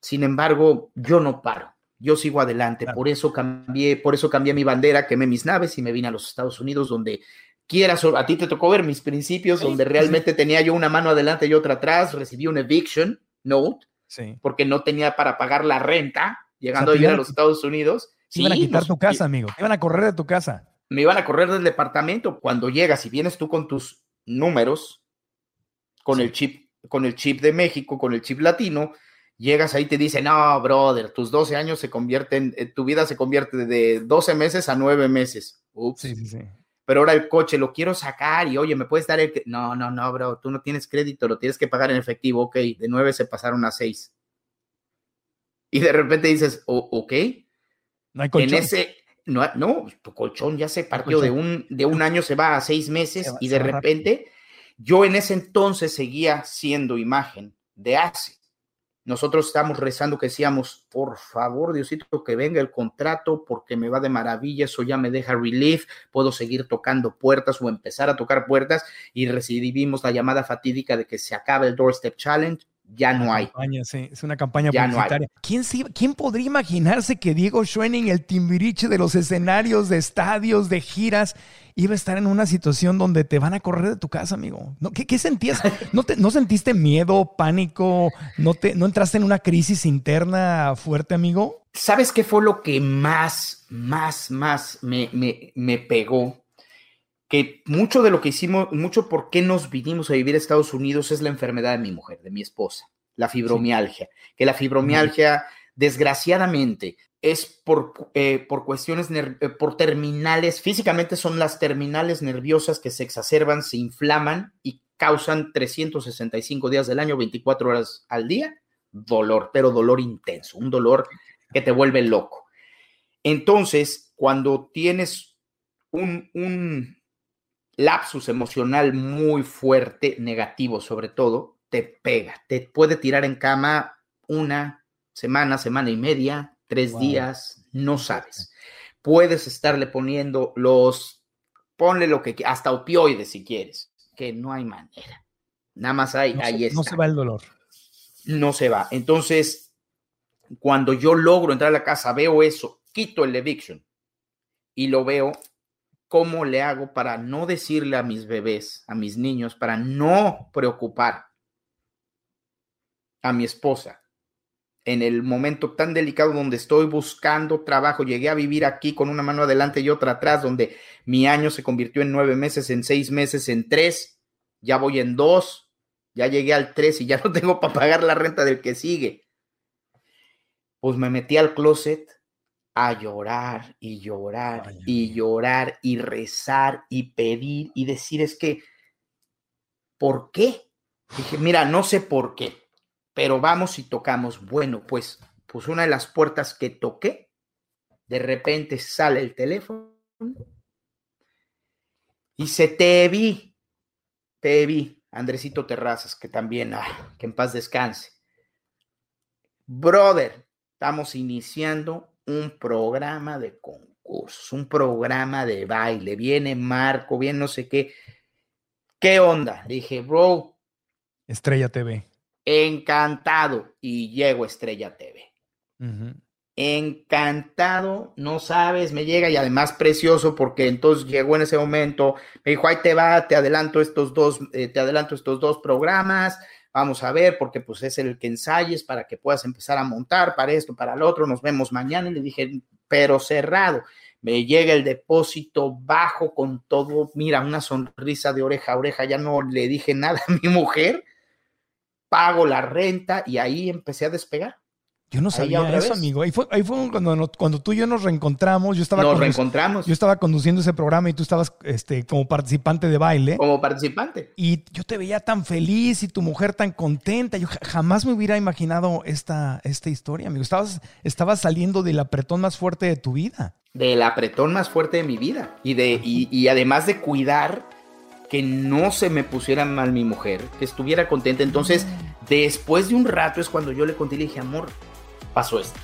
Sin embargo, yo no paro. Yo sigo adelante. Claro. Por eso cambié, por eso cambié mi bandera, quemé mis naves y me vine a los Estados Unidos, donde quieras, a ti te tocó ver mis principios, Sí, donde sí, realmente tenía yo una mano adelante y otra atrás, recibí un eviction note, Sí. porque no tenía para pagar la renta, llegando O sea, a iban a los Estados Unidos. Te iban a quitar nos- tu casa, amigo. Te iban a correr de tu casa. me iban a correr del departamento. Cuando llegas y vienes tú con tus números, con Sí. el chip, con el chip de México, con el chip latino, llegas ahí y te dicen, no, brother, tus 12 años se convierten, eh, tu vida se convierte de 12 meses a 9 meses. Ups. Sí, sí, sí. Pero ahora el coche lo quiero sacar y oye, ¿me puedes dar el que-?" No, no, no, bro, tú no tienes crédito, lo tienes que pagar en efectivo. Ok, de 9 se pasaron a 6. Y de repente dices, "O- ok, No hay en ese, no, no, tu colchón ya se partió de un, de un año, se va a seis meses va- y de repente yo en ese entonces seguía siendo imagen de ACE. Nosotros estamos rezando que decíamos, por favor, Diosito, que venga el contrato porque me va de maravilla, eso ya me deja relief, puedo seguir tocando puertas o empezar a tocar puertas y recibimos la llamada fatídica de que se acaba el Doorstep Challenge, ya no hay. Campaña, sí, es una campaña Ya no. ¿Quién, se iba- ¿Quién podría imaginarse que Diego Schoening, el timbiriche de los escenarios, de estadios, de giras, iba a estar en una situación donde te van a correr de tu casa, amigo? ¿No? ¿Qué, qué sentías? ¿No, te- ¿No sentiste miedo, pánico? ¿No, te, ¿No entraste en una crisis interna fuerte, amigo? ¿Sabes qué fue lo que más, más, más me, me, me pegó? Que mucho de lo que hicimos, mucho por qué nos vinimos a vivir a Estados Unidos es la enfermedad de mi mujer, de mi esposa, la fibromialgia. Que la fibromialgia, desgraciadamente, es por, eh, por cuestiones, eh, por terminales, físicamente son las terminales nerviosas que se exacerban, se inflaman y causan 365 días del año, 24 horas al día, dolor, pero dolor intenso, un dolor que te vuelve loco. Entonces, cuando tienes un, un lapsus emocional muy fuerte, negativo sobre todo, te pega, te puede tirar en cama una semana, semana y media, tres Wow. días, no sabes. Puedes estarle poniendo los, ponle lo que, hasta opioides si quieres, que no hay manera. Nada más hay, No, ahí se, está no se va el dolor. no se va. Entonces, cuando yo logro entrar a la casa, veo eso, quito el eviction y lo veo, ¿cómo le hago para no decirle a mis bebés, a mis niños, para no preocupar a mi esposa en el momento tan delicado donde estoy buscando trabajo. Llegué a vivir aquí con una mano adelante y otra atrás, donde mi año se convirtió en nueve meses, en seis meses, en tres. Ya voy en dos. Ya llegué al tres y ya [laughs] no tengo para pagar la renta del que sigue. Pues me metí al closet a llorar y llorar y llorar y rezar y pedir y decir es que, ¿por qué? Dije, mira, no sé por qué, pero vamos y tocamos. Bueno, pues, pues una de las puertas que toqué, de repente sale el teléfono y se te vi, te vi, Andresito Terrazas, que también, ah, que en paz descanse. Brother, estamos iniciando un programa de concursos, un programa de baile, viene Marco, viene no sé qué. ¿Qué onda? Dije, bro. Estrella TV. Encantado. Y llego a Estrella TV. Encantado, no sabes, me llega y además precioso porque entonces llegó en ese momento, me dijo, ahí te va, te adelanto estos dos, eh, te adelanto estos dos programas, vamos a ver, porque pues es el que ensayes para que puedas empezar a montar para esto, para el otro, nos vemos mañana. Y le dije, pero cerrado. Me llega el depósito bajo con todo, mira, una sonrisa de oreja a oreja, ya no le dije nada a mi mujer, pago la renta y ahí empecé a despegar. Yo no sabía eso, amigo. Ahí fue, ahí fue cuando, cuando tú y yo nos reencontramos. Yo estaba nos reencontramos. Yo estaba conduciendo ese programa y tú estabas este, como participante de baile. Como participante. Y yo te veía tan feliz y tu mujer tan contenta. Yo jamás me hubiera imaginado esta, esta historia, amigo. Estabas, estabas saliendo del apretón más fuerte de tu vida. Del apretón más fuerte de mi vida. Y, de, y, y además de cuidar que no se me pusiera mal mi mujer, que estuviera contenta. Entonces, después de un rato es cuando yo le conté y le dije, amor, pasó esto.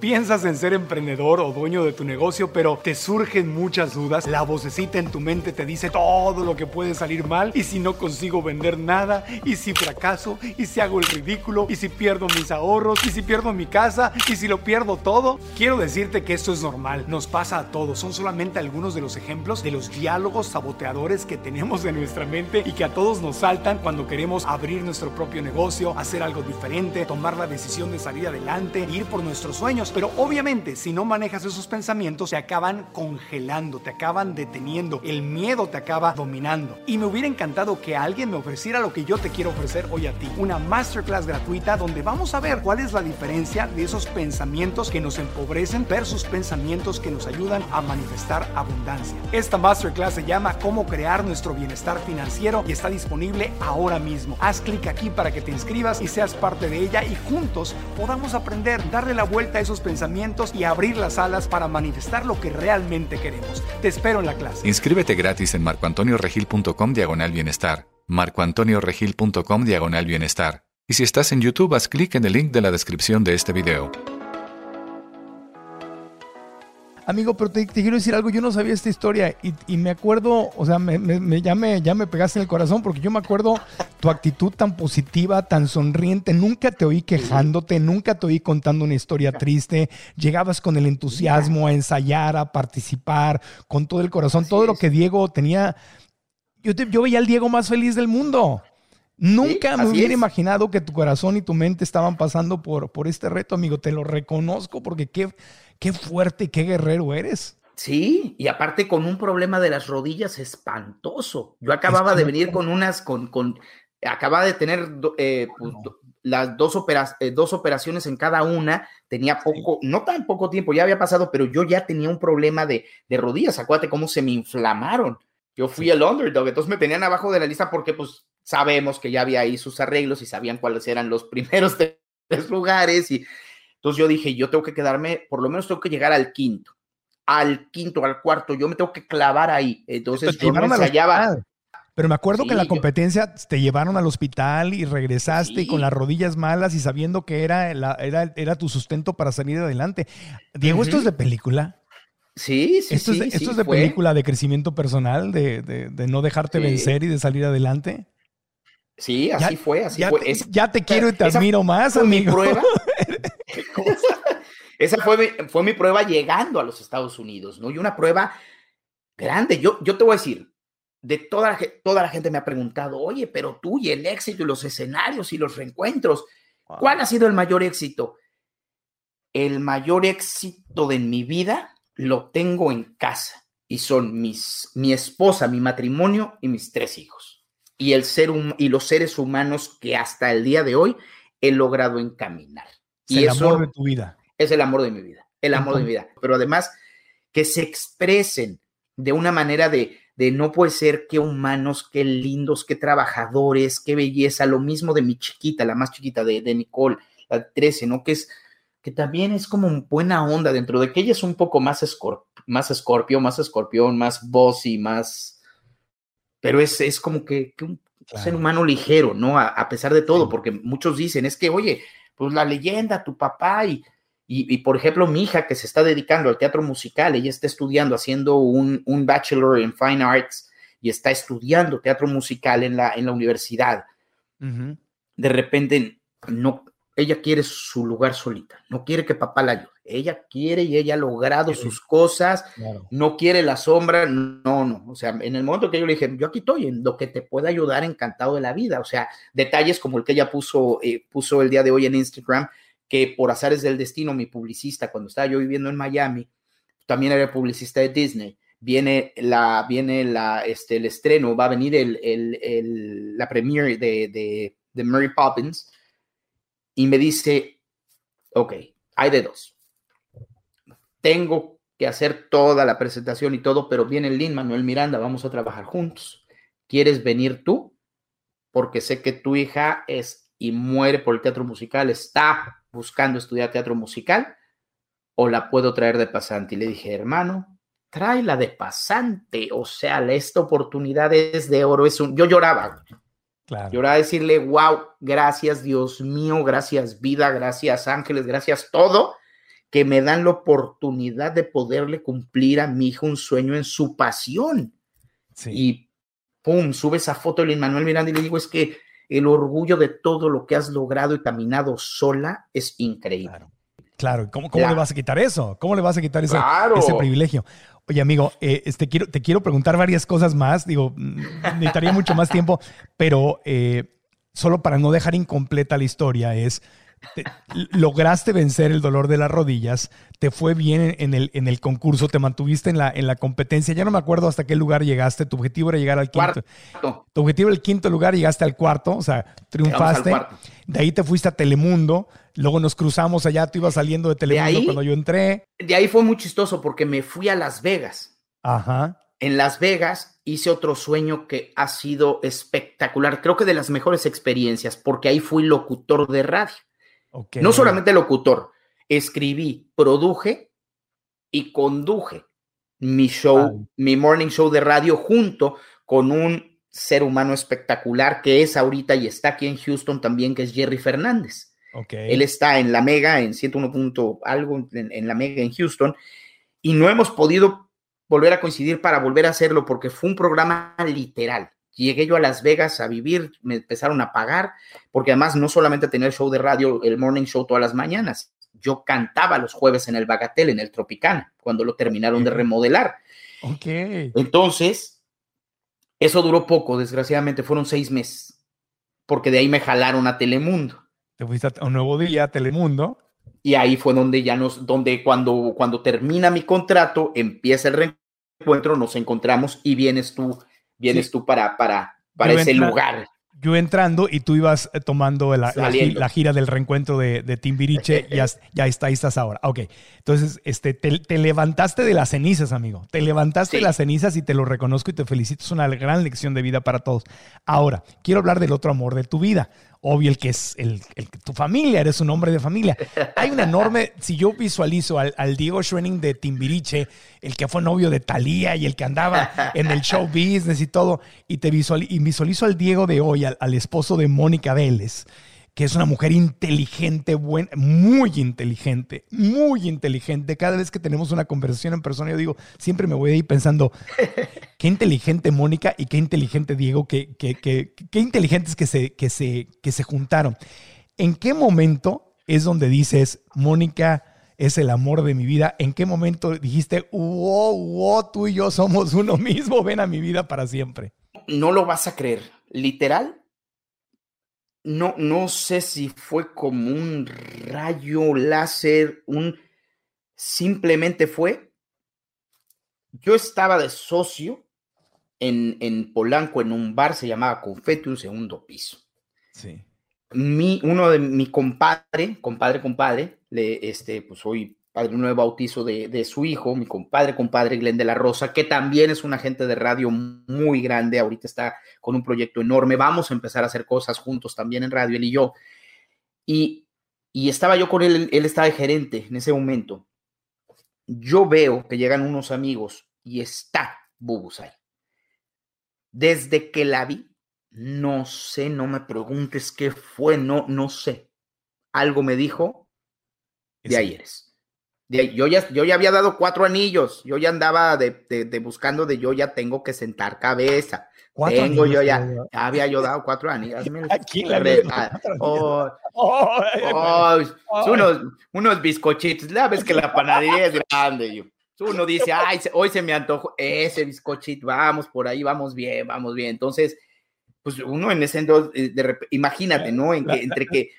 Piensas en ser emprendedor o dueño de tu negocio, pero te surgen muchas dudas. La vocecita en tu mente te dice todo lo que puede salir mal. Y si no consigo vender nada, y si fracaso, y si hago el ridículo, y si pierdo mis ahorros, y si pierdo mi casa, y si lo pierdo todo. Quiero decirte que esto es normal, nos pasa a todos. Son solamente algunos de los ejemplos de los diálogos saboteadores que tenemos en nuestra mente y que a todos nos saltan cuando queremos abrir nuestro propio negocio, hacer algo diferente, tomar la decisión de salir adelante, ir por nuestros sueños. Pero obviamente, si no manejas esos pensamientos, te acaban congelando, te acaban deteniendo, el miedo te acaba dominando. Y me hubiera encantado que alguien me ofreciera lo que yo te quiero ofrecer hoy a ti, una masterclass gratuita donde vamos a ver cuál es la diferencia de esos pensamientos que nos empobrecen versus pensamientos que nos ayudan a manifestar abundancia. Esta masterclass se llama Cómo crear nuestro bienestar financiero y está disponible ahora mismo. Haz clic aquí para que te inscribas y seas parte de ella y juntos podamos aprender, darle la vuelta a esos pensamientos y abrir las alas para manifestar lo que realmente queremos. Te espero en la clase. Inscríbete gratis en marcoantonioregil.com diagonal bienestar. marcoantonioregil.com diagonal bienestar. Y si estás en YouTube, haz clic en el link de la descripción de este video. Amigo, pero te, quiero decir algo, yo no sabía esta historia y, me acuerdo, o sea, me, ya, me, ya me pegaste en el corazón porque yo me acuerdo tu actitud tan positiva, tan sonriente, nunca te oí quejándote, nunca te oí contando una historia triste, llegabas con el entusiasmo a ensayar, a participar, con todo el corazón, todo lo que Diego tenía, yo, yo veía al Diego más feliz del mundo. Nunca me hubiera imaginado que tu corazón y tu mente estaban pasando por, por este reto, amigo. Te lo reconozco porque qué, qué fuerte y qué guerrero eres. Sí, y aparte con un problema de las rodillas espantoso. Yo acababa de venir con unas, con, con, acababa de tener eh, pues, las dos, eh, dos operaciones en cada una, tenía poco, no tan poco tiempo, ya había pasado, pero yo ya tenía un problema de, de rodillas. Acuérdate cómo se me inflamaron. Yo fui el underdog, entonces me tenían abajo de la lista porque pues sabemos que ya había ahí sus arreglos y sabían cuáles eran los [laughs] primeros tres lugares. Y entonces yo dije, yo tengo que quedarme, por lo menos tengo que llegar al quinto, al quinto, al cuarto, yo me tengo que clavar ahí. Entonces yo no ensayaba. Pero me acuerdo que en la competencia te llevaron al hospital y regresaste con las rodillas malas y sabiendo que era, era, era tu sustento para salir adelante. Diego, ¿esto es de película? Sí, sí, ¿Esto sí. Es ¿Esto es de película de crecimiento personal, de, de, de no dejarte vencer y de salir adelante? Sí, así fue, así ya, fue. ya te quiero y te admiro más, amigo. Mi prueba. Esa fue mi, fue mi prueba llegando a los Estados Unidos, ¿no? Y una prueba grande. Yo, yo te voy a decir, de toda la, toda la gente me ha preguntado, oye, pero tú y el éxito y los escenarios y los reencuentros, ¿cuál ha sido el mayor éxito? El mayor éxito de mi vida lo tengo en casa y son mis, mi esposa, mi matrimonio y mis tres hijos. Y, el ser y los seres humanos que hasta el día de hoy he logrado encaminar. Es y el amor de tu vida. Es el amor de mi vida, el amor de mi vida. Pero además, que se expresen de una manera de, de no puede ser qué humanos, qué lindos, qué trabajadores, qué belleza, lo mismo de mi chiquita, la más chiquita de, de Nicole, la 13, ¿no? Que es que también es como buena onda dentro de que ella es un poco más, más escorpio, más escorpión, más bossy, más... Pero es, es como que, un ser humano ligero, ¿no? A, pesar de todo, porque muchos dicen, es que, oye, pues la leyenda, tu papá y, y, por ejemplo, mi hija que se está dedicando al teatro musical, ella está estudiando, haciendo un, un bachelor en Fine Arts y está estudiando teatro musical en la, en la universidad. De repente, no, ella quiere su lugar solita, no quiere que papá la ayude. Ella quiere y ella ha logrado sus cosas, no quiere la sombra, no, no. O sea, en el momento que yo le dije, yo aquí estoy, en lo que te pueda ayudar, encantado de la vida. O sea, detalles como el que ella puso, eh, puso el día de hoy en Instagram, que por azares del destino, mi publicista, cuando estaba yo viviendo en Miami, también era publicista de Disney. Viene la, viene la, este, el estreno, va a venir el, el, la premiere de, de, de Mary Poppins y me dice, ok, hay de dos. Tengo que hacer toda la presentación y todo, pero viene Lin Manuel Miranda, vamos a trabajar juntos. ¿Quieres venir tú? Porque sé que tu hija es y muere por el teatro musical, está buscando estudiar teatro musical, o la puedo traer de pasante. Y le dije, hermano, tráela de pasante. O sea, esta oportunidad es de oro. Es un... Yo lloraba. Claro. Lloraba a decirle, wow, gracias Dios mío, gracias vida, gracias ángeles, gracias todo, que me dan la oportunidad de poderle cumplir a mi hijo un sueño en su pasión. Y pum, sube esa foto de Luis Manuel Miranda y le digo, es que el orgullo de todo lo que has logrado y caminado sola es increíble. Claro. ¿cómo, cómo le vas a quitar eso? ¿Cómo le vas a quitar ese, ese privilegio? Oye, amigo, eh, este, quiero, te quiero preguntar varias cosas más. Digo, necesitaría mucho más tiempo, pero eh, solo para no dejar incompleta la historia es, lograste vencer el dolor de las rodillas, te fue bien en el, en el concurso, te mantuviste en la, en la competencia. Ya no me acuerdo hasta qué lugar llegaste. Tu objetivo era llegar al quinto. Tu objetivo era el quinto lugar, llegaste al cuarto, o sea, triunfaste. De ahí te fuiste a Telemundo. Luego nos cruzamos allá, tú ibas saliendo de Telemundo cuando yo entré. De ahí fue muy chistoso porque me fui a Las Vegas. Ajá. En Las Vegas hice otro sueño que ha sido espectacular. Creo que de las mejores experiencias, porque ahí fui locutor de radio. No solamente locutor, escribí, produje y conduje mi show, mi morning show de radio junto con un ser humano espectacular que es ahorita y está aquí en Houston también, que es Jerry Fernández. Él está en la Mega, en 101 punto algo, en, la Mega en Houston, y no hemos podido volver a coincidir para volver a hacerlo porque fue un programa literal. Llegué yo a Las Vegas a vivir, me empezaron a pagar, porque además no solamente tenía el show de radio, el morning show todas las mañanas, yo cantaba los jueves en el Bagatel, en el Tropicana, cuando lo terminaron de remodelar. Ok. Entonces, eso duró poco, desgraciadamente, fueron seis meses, porque de ahí me jalaron a Telemundo. Te fuiste a un nuevo día a Telemundo. Y ahí fue donde ya nos, donde cuando, cuando termina mi contrato, empieza el reencuentro, nos encontramos y vienes tú, vienes tú para, para, para ese lugar yo entrando y tú ibas eh, tomando la, gira del reencuentro de, de Timbiriche y [laughs] ya, ya está, ahí estás ahora. Ok, entonces este, te, levantaste de las cenizas, amigo. Te levantaste de las cenizas y te lo reconozco y te felicito. Es una gran lección de vida para todos. Ahora, quiero hablar del otro amor de tu vida obvio el que es el, el, tu familia, eres un hombre de familia. Hay un enorme, [laughs] si yo visualizo al, Diego Schwenning de Timbiriche, el que fue novio de Thalía y el que andaba en el show business y todo, y te visualizo, y visualizo al Diego de hoy, al esposo de Mónica Vélez que es una mujer inteligente, buena, muy inteligente, muy inteligente. Cada vez que tenemos una conversación en persona, yo digo, siempre me voy ahí pensando, [laughs] qué inteligente Mónica y qué inteligente Diego, qué, qué, qué, qué inteligentes que se, que, se, que se juntaron. ¿En qué momento es donde dices, Mónica, es el amor de mi vida. ¿En qué momento dijiste, wow, wow, tú y yo somos uno mismo, ven a mi vida para siempre? No lo vas a creer. Literal, no, no sé si fue como un rayo láser, un simplemente fue. Yo estaba de socio en, en Polanco, en un bar, se llamaba Confetti, un segundo piso. Sí. Mi, uno de mi compadre, compadre, compadre, le, este, pues soy padre nuevo bautizo de, de, su hijo, mi compadre, compadre Glenn de la Rosa, que también es un agente de radio muy grande, ahorita está con un proyecto enorme, vamos a empezar a hacer cosas juntos también en radio, él y yo. Y, y estaba yo con él, él estaba de gerente en ese momento. Yo veo que llegan unos amigos y está Bubus ahí. Desde que la vi, no sé, no me preguntes qué fue, no, no sé. Algo me dijo, de ahí eres. Yo, ya, yo ya había dado cuatro anillos, yo ya andaba de, de, de buscando de yo ya tengo que sentar cabeza. ¿Cuatro Tengo yo ya, ya había yo dado cuatro anillos. [laughs] Aquí la misma, ah, oh. Oh, oh, unos, unos bizcochitos, la ves que la panadería es grande. Yo. Uno dice, ay, hoy se me antojó ese bizcochito, vamos por ahí, vamos bien, vamos bien. Entonces, pues uno en ese entonces, de rep- imagínate, ¿no? En que, entre que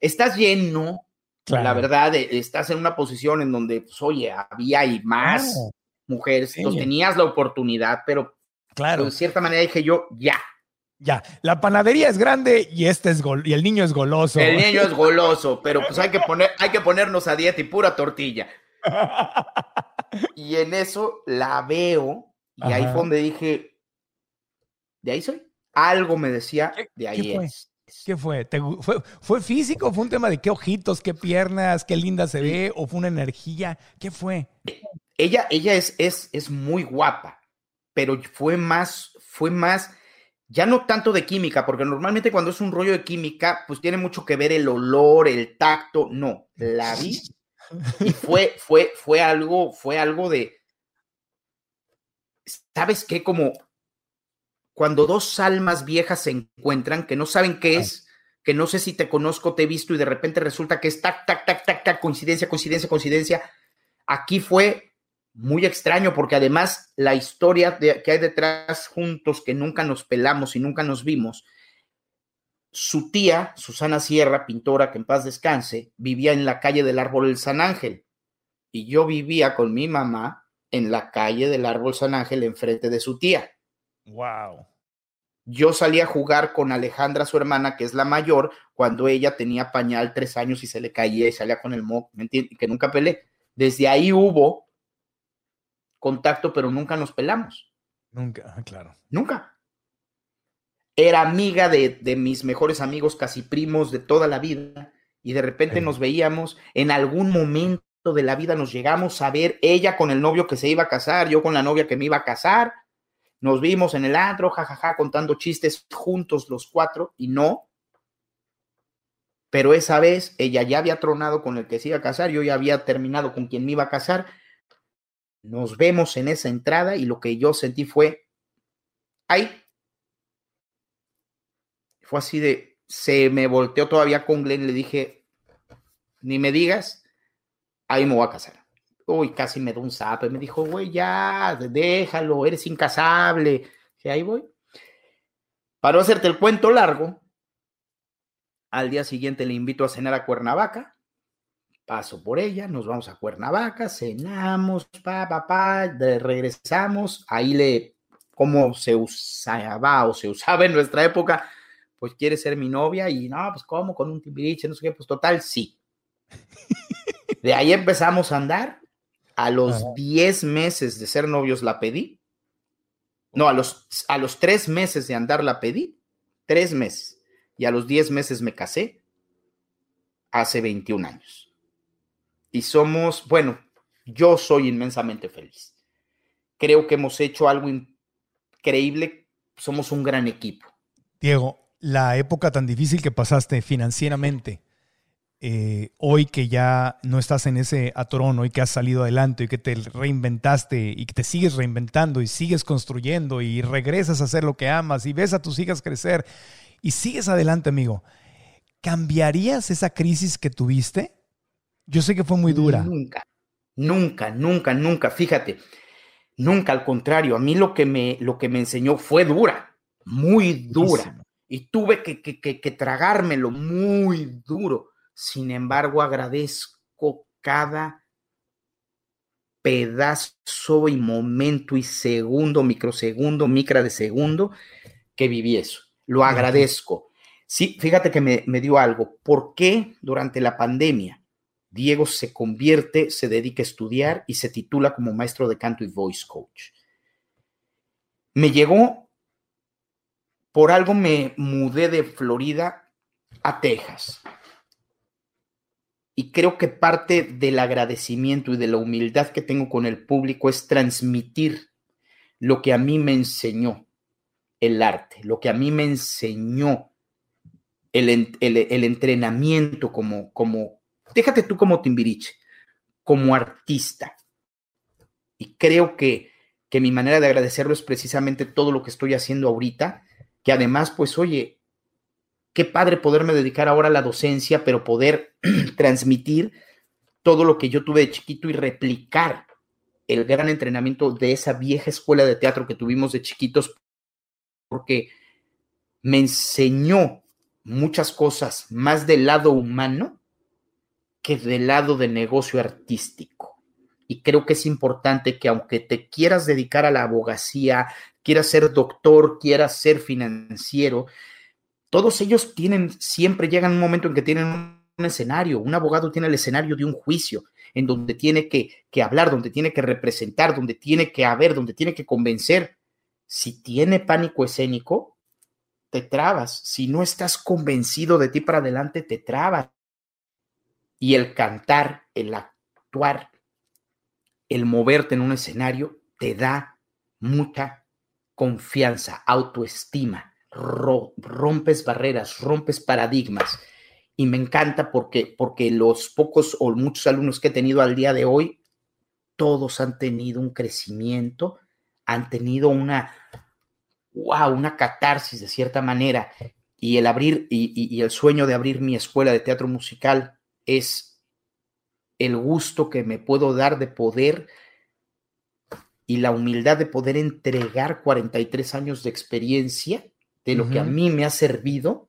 estás lleno, Claro. la verdad, eh, estás en una posición en donde, pues, oye, había y más Claro, mujeres, Sí. entonces tenías la oportunidad, pero claro. de cierta manera dije yo, ya, Ya, la panadería es grande y este es gol y el niño es goloso. el niño es goloso, pero pues hay que, [laughs] poner, hay que ponernos a dieta y pura tortilla. [laughs] Y en eso la veo y ahí fue donde dije, de ahí soy. Algo me decía, ¿Qué- de ahí es. ¿Qué fue? ¿Te gu- fue? ¿Fue físico? ¿Fue un tema de qué ojitos, qué piernas, qué linda se ve? ¿O fue una energía? ¿Qué fue? Ella, ella es, es, es muy guapa, pero fue más, fue más, ya no tanto de química, porque normalmente cuando es un rollo de química, pues tiene mucho que ver el olor, el tacto. No, la vi y fue, fue, fue algo, fue algo de, ¿sabes qué? Como cuando dos almas viejas se encuentran que no saben qué es, que no sé si te conozco, te he visto y de repente resulta que es tac, tac, tac, tac, tac, coincidencia, coincidencia, coincidencia. Aquí fue muy extraño porque además la historia de- que hay detrás juntos que nunca nos pelamos y nunca nos vimos, su tía, Susana Sierra, pintora, que en paz descanse, vivía en la calle del Árbol del San Ángel y yo vivía con mi mamá en la calle del Árbol San Ángel enfrente de su tía. Wow. Yo salí a jugar con Alejandra, su hermana, que es la mayor, cuando ella tenía pañal tres años y se le caía y salía con el moco, ¿me entiendes? Que nunca pelé. Desde ahí hubo contacto, pero nunca nos pelamos. Nunca, ah, claro. Nunca. Era amiga de, de mis mejores amigos, casi primos de toda la vida, y de repente Sí. nos veíamos, en algún momento de la vida nos llegamos a ver, ella con el novio que se iba a casar, yo con la novia que me iba a casar, nos vimos en el antro, jajaja, contando chistes juntos los cuatro, y no. Pero esa vez ella ya había tronado con el que se iba a casar, yo ya había terminado con quien me iba a casar. Nos vemos en esa entrada y lo que yo sentí fue, ay, fue así de, se me volteó todavía con Glenn, le dije, ni me digas, ahí me voy a casar. Uy, casi me da un zape, me dijo, güey, ya, déjalo, eres incasable. Y ahí voy. Para no hacerte el cuento largo, al día siguiente le invito a cenar a Cuernavaca, paso por ella, nos vamos a Cuernavaca, cenamos, pa, pa, pa, regresamos, ahí le, como se usaba o se usaba en nuestra época, pues quiere ser mi novia y no, pues cómo, con un timbiriche, no sé qué, pues total, sí. De ahí empezamos a andar, a los Ajá. 10 meses de ser novios la pedí, no, a los, a los 3 meses de andar la pedí, 3 meses, y a los 10 meses me casé, hace 21 años. Y somos, bueno, yo soy inmensamente feliz. Creo que hemos hecho algo increíble, somos un gran equipo. Diego, la época tan difícil que pasaste financieramente, eh, hoy que ya no estás en ese atorón, hoy que has salido adelante y que te reinventaste y que te sigues reinventando y sigues construyendo y regresas a hacer lo que amas y ves a tus hijas crecer y sigues adelante, amigo, ¿cambiarías esa crisis que tuviste? Yo sé que fue muy dura. Nunca, nunca, nunca, nunca. Fíjate, nunca, al contrario, a mí lo que me, lo que me enseñó fue dura, muy dura. Y tuve que, que, que, que tragármelo muy duro. Sin embargo, agradezco cada pedazo y momento y segundo, microsegundo, micra de segundo que viví eso. Lo agradezco. Sí, fíjate que me, me dio algo. ¿Por qué durante la pandemia Diego se convierte, se dedica a estudiar y se titula como maestro de canto y voice coach? Me llegó, por algo me mudé de Florida a Texas. Y creo que parte del agradecimiento y de la humildad que tengo con el público es transmitir lo que a mí me enseñó el arte, lo que a mí me enseñó el, el, entrenamiento como, como, déjate tú como Timbiriche, como artista. Y creo que, que mi manera de agradecerlo es precisamente todo lo que estoy haciendo ahorita, que además, pues, oye, qué padre poderme dedicar ahora a la docencia, pero poder [clears throat] transmitir todo lo que yo tuve de chiquito y replicar el gran entrenamiento de esa vieja escuela de teatro que tuvimos de chiquitos, porque me enseñó muchas cosas más del lado humano que del lado de negocio artístico. Y creo que es importante que aunque te quieras dedicar a la abogacía, quieras ser doctor, quieras ser financiero, todos ellos tienen, siempre llegan un momento en que tienen un escenario. Un abogado tiene el escenario de un juicio en donde tiene que, que hablar, donde tiene que representar, donde tiene que haber, donde tiene que convencer. Si tiene pánico escénico, te trabas. Si no estás convencido de ti para adelante, te trabas. Y el cantar, el actuar, el moverte en un escenario, te da mucha confianza, autoestima rompes barreras, rompes paradigmas. Y me encanta porque, porque los pocos o muchos alumnos que he tenido al día de hoy, todos han tenido un crecimiento, han tenido una, wow, una catarsis de cierta manera. Y el abrir y, y el sueño de abrir mi escuela de teatro musical es el gusto que me puedo dar de poder y la humildad de poder entregar 43 años de experiencia de lo que a mí me ha servido,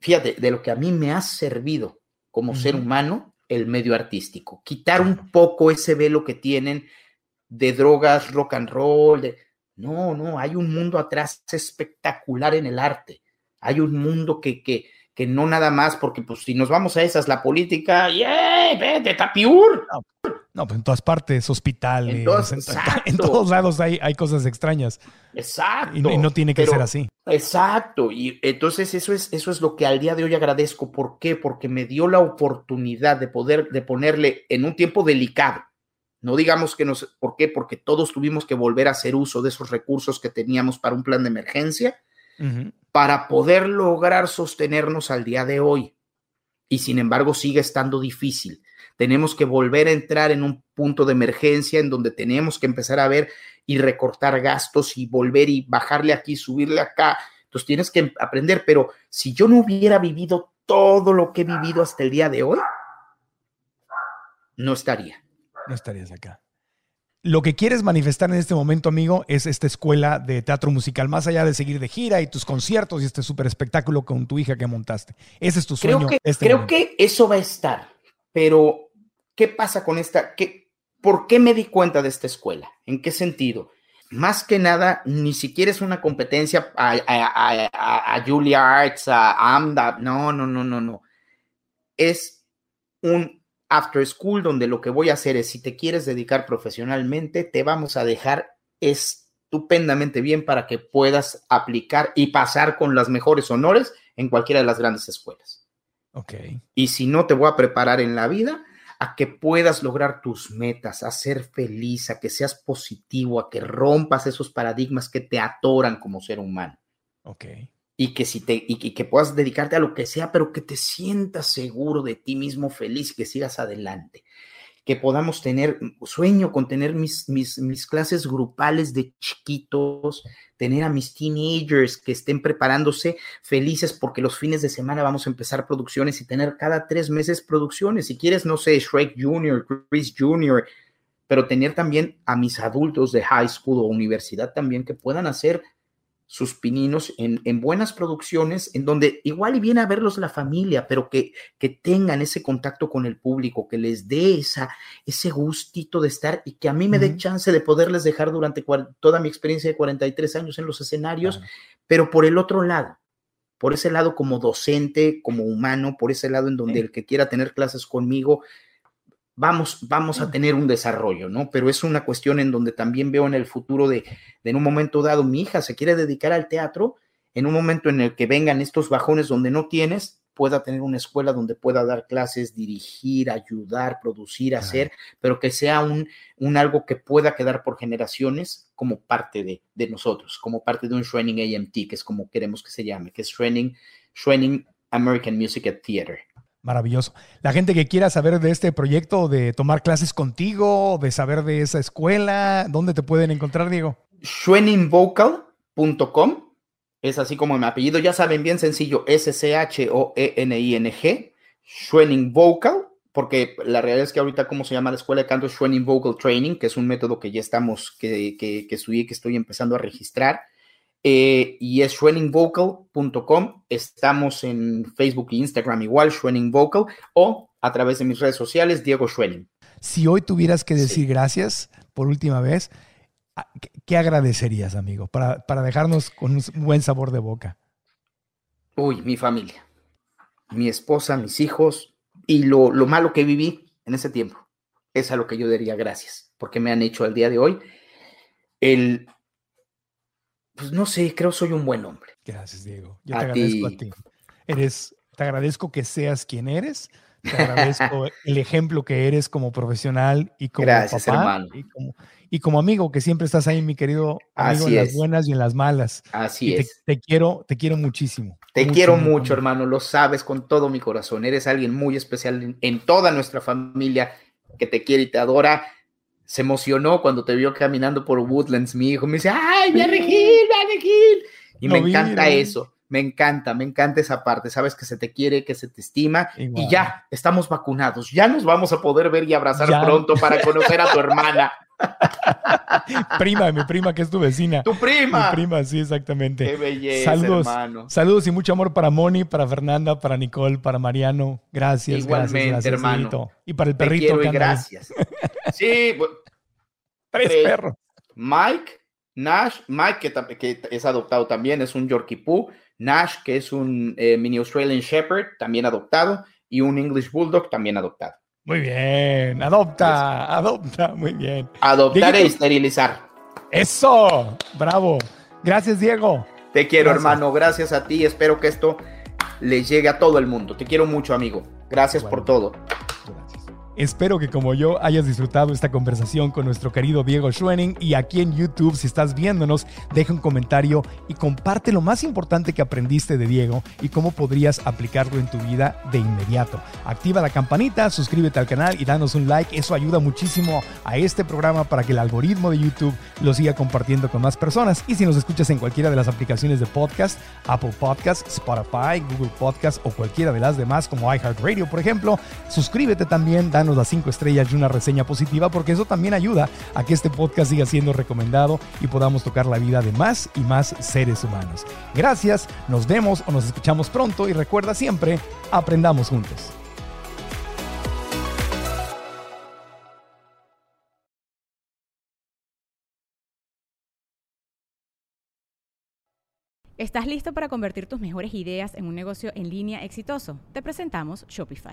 fíjate, de lo que a mí me ha servido como ser humano el medio artístico. Quitar un poco ese velo que tienen de drogas, rock and roll. De... No, no, hay un mundo atrás espectacular en el arte. Hay un mundo que, que, que no nada más, porque pues si nos vamos a esas, la política, ¡yeah! ¡Vete, tapiur! No, pues en todas partes, hospitales, [laughs] en, todos lados hay, hay, cosas extrañas. Exacto. Y, no tiene que ser así. Exacto. Y entonces eso es, eso es lo que al día de hoy agradezco. ¿Por qué? Porque me dio la oportunidad de poder, de ponerle en un tiempo delicado. No digamos que nos, ¿por qué? Porque todos tuvimos que volver a hacer uso de esos recursos que teníamos para un plan de emergencia, para poder lograr sostenernos al día de hoy. Y sin embargo sigue estando difícil tenemos que volver a entrar en un punto de emergencia en donde tenemos que empezar a ver y recortar gastos y volver y bajarle aquí, subirle acá. Entonces tienes que aprender, pero si yo no hubiera vivido todo lo que he vivido hasta el día de hoy, no estaría. No estarías acá. Lo que quieres manifestar en este momento, amigo, es esta escuela de teatro musical, más allá de seguir de gira y tus conciertos y este súper espectáculo con tu hija que montaste. Ese es tu sueño. Creo que, este creo que eso va a estar, pero ¿qué pasa con esta? ¿Qué, ¿Por qué me di cuenta de esta escuela? ¿En qué sentido? Más que nada, ni siquiera es una competencia a, Julia Arts, a AMDA, no, no, no, no, no. Es un after school donde lo que voy a hacer es, si te quieres dedicar profesionalmente, te vamos a dejar estupendamente bien para que puedas aplicar y pasar con las mejores honores en cualquiera de las grandes escuelas. Ok. Y si no, te voy a preparar en la vida a que puedas lograr tus metas, a ser feliz, a que seas positivo, a que rompas esos paradigmas que te atoran como ser humano. Ok. Y que, si te, y, que puedas dedicarte a lo que sea, pero que te sientas seguro de ti mismo, feliz, que sigas adelante. Que podamos tener, sueño con tener mis, mis, mis clases grupales de chiquitos, tener a mis teenagers que estén preparándose felices porque los fines de semana vamos a empezar producciones y tener cada tres meses producciones. Si quieres, no sé, Shrek Jr., Chris Jr., pero tener también a mis adultos de high school o universidad también que puedan hacer sus pininos en, en, buenas producciones, en donde igual y viene a verlos la familia, pero que, que tengan ese contacto con el público, que les dé esa, ese gustito de estar y que a mí me uh -huh. dé chance de poderles dejar durante toda mi experiencia de 43 años en los escenarios, pero por el otro lado, por ese lado como docente, como humano, por ese lado en donde sí. el que quiera tener clases conmigo vamos, vamos a tener un desarrollo, ¿no? Pero es una cuestión en donde también veo en el futuro de, de, en un momento dado, mi hija se quiere dedicar al teatro, en un momento en el que vengan estos bajones donde no tienes, pueda tener una escuela donde pueda dar clases, dirigir, ayudar, producir, hacer, pero que sea un, un algo que pueda quedar por generaciones como parte de, de nosotros, como parte de un Training AMT, que es como queremos que se llame, que es Training, Training American Music at Theater. Maravilloso. La gente que quiera saber de este proyecto, de tomar clases contigo, de saber de esa escuela, ¿dónde te pueden encontrar, Diego? Schweningvocal.com es así como mi apellido, ya saben, bien sencillo, S-C-H-O-E-N-I-N-G, Schwenning Vocal, porque la realidad es que ahorita, ¿cómo se llama la escuela de canto? Schwenning Vocal Training, que es un método que ya estamos, que, que, que estudié, que estoy empezando a registrar. Eh, y es schwenningvocal.com. Estamos en Facebook e Instagram igual, Schwenning Vocal, o a través de mis redes sociales, Diego Schwenning. Si hoy tuvieras que decir sí. gracias por última vez, ¿qué agradecerías, amigo, para, para dejarnos con un buen sabor de boca? Uy, mi familia, mi esposa, mis hijos y lo, lo malo que viví en ese tiempo. Es a lo que yo diría gracias, porque me han hecho al día de hoy el pues no sé, creo soy un buen hombre. Gracias, Diego. Yo a te agradezco ti. a ti. Eres, te agradezco que seas quien eres. Te agradezco [laughs] el ejemplo que eres como profesional y como Gracias, papá hermano. Y, como, y como amigo, que siempre estás ahí, mi querido amigo, Así en las es. buenas y en las malas. Así y es. Te, quiero, te quiero muchísimo. Te mucho, quiero mucho, mucho, hermano. Lo sabes con todo mi corazón. Eres alguien muy especial en, en toda nuestra familia que te quiere y te adora se emocionó cuando te vio caminando por Woodlands, mi hijo. Me dice, ¡ay, mi Regil, Y me encanta eso. Me encanta, me encanta esa parte. Sabes que se te quiere, que se te estima. Igual. Y ya, estamos vacunados. Ya nos vamos a poder ver y abrazar ya. pronto para conocer a tu hermana. [laughs] prima, mi prima que es tu vecina. Tu prima. Mi prima, sí, exactamente. Qué belleza, saludos, hermano. Saludos y mucho amor para Moni, para Fernanda, para Nicole, para Mariano. Gracias, Igualmente, gracias, gracias, hermano. Y para el perrito. Te quiero y gracias. sí, [laughs] tres, tres perros. Mike, Nash, Mike que, que, es adoptado también, es un Yorkie Poo. Nash, que es un eh, mini Australian Shepherd, también adoptado. Y un English Bulldog, también adoptado. Muy bien, adopta, adopta, muy bien. Adoptar e esterilizar. Eso, bravo. Gracias, Diego. Te quiero, gracias. hermano. Gracias a ti. Espero que esto le llegue a todo el mundo. Te quiero mucho, amigo. Gracias bueno. por todo. Espero que como yo hayas disfrutado esta conversación con nuestro querido Diego Schwenning y aquí en YouTube, si estás viéndonos, deja un comentario y comparte lo más importante que aprendiste de Diego y cómo podrías aplicarlo en tu vida de inmediato. Activa la campanita, suscríbete al canal y danos un like, eso ayuda muchísimo a este programa para que el algoritmo de YouTube lo siga compartiendo con más personas. Y si nos escuchas en cualquiera de las aplicaciones de podcast, Apple Podcast, Spotify, Google Podcast o cualquiera de las demás como iHeartRadio, por ejemplo, suscríbete también, danos las cinco estrellas y una reseña positiva porque eso también ayuda a que este podcast siga siendo recomendado y podamos tocar la vida de más y más seres humanos. Gracias, nos vemos o nos escuchamos pronto y recuerda siempre, aprendamos juntos. ¿Estás listo para convertir tus mejores ideas en un negocio en línea exitoso? Te presentamos Shopify.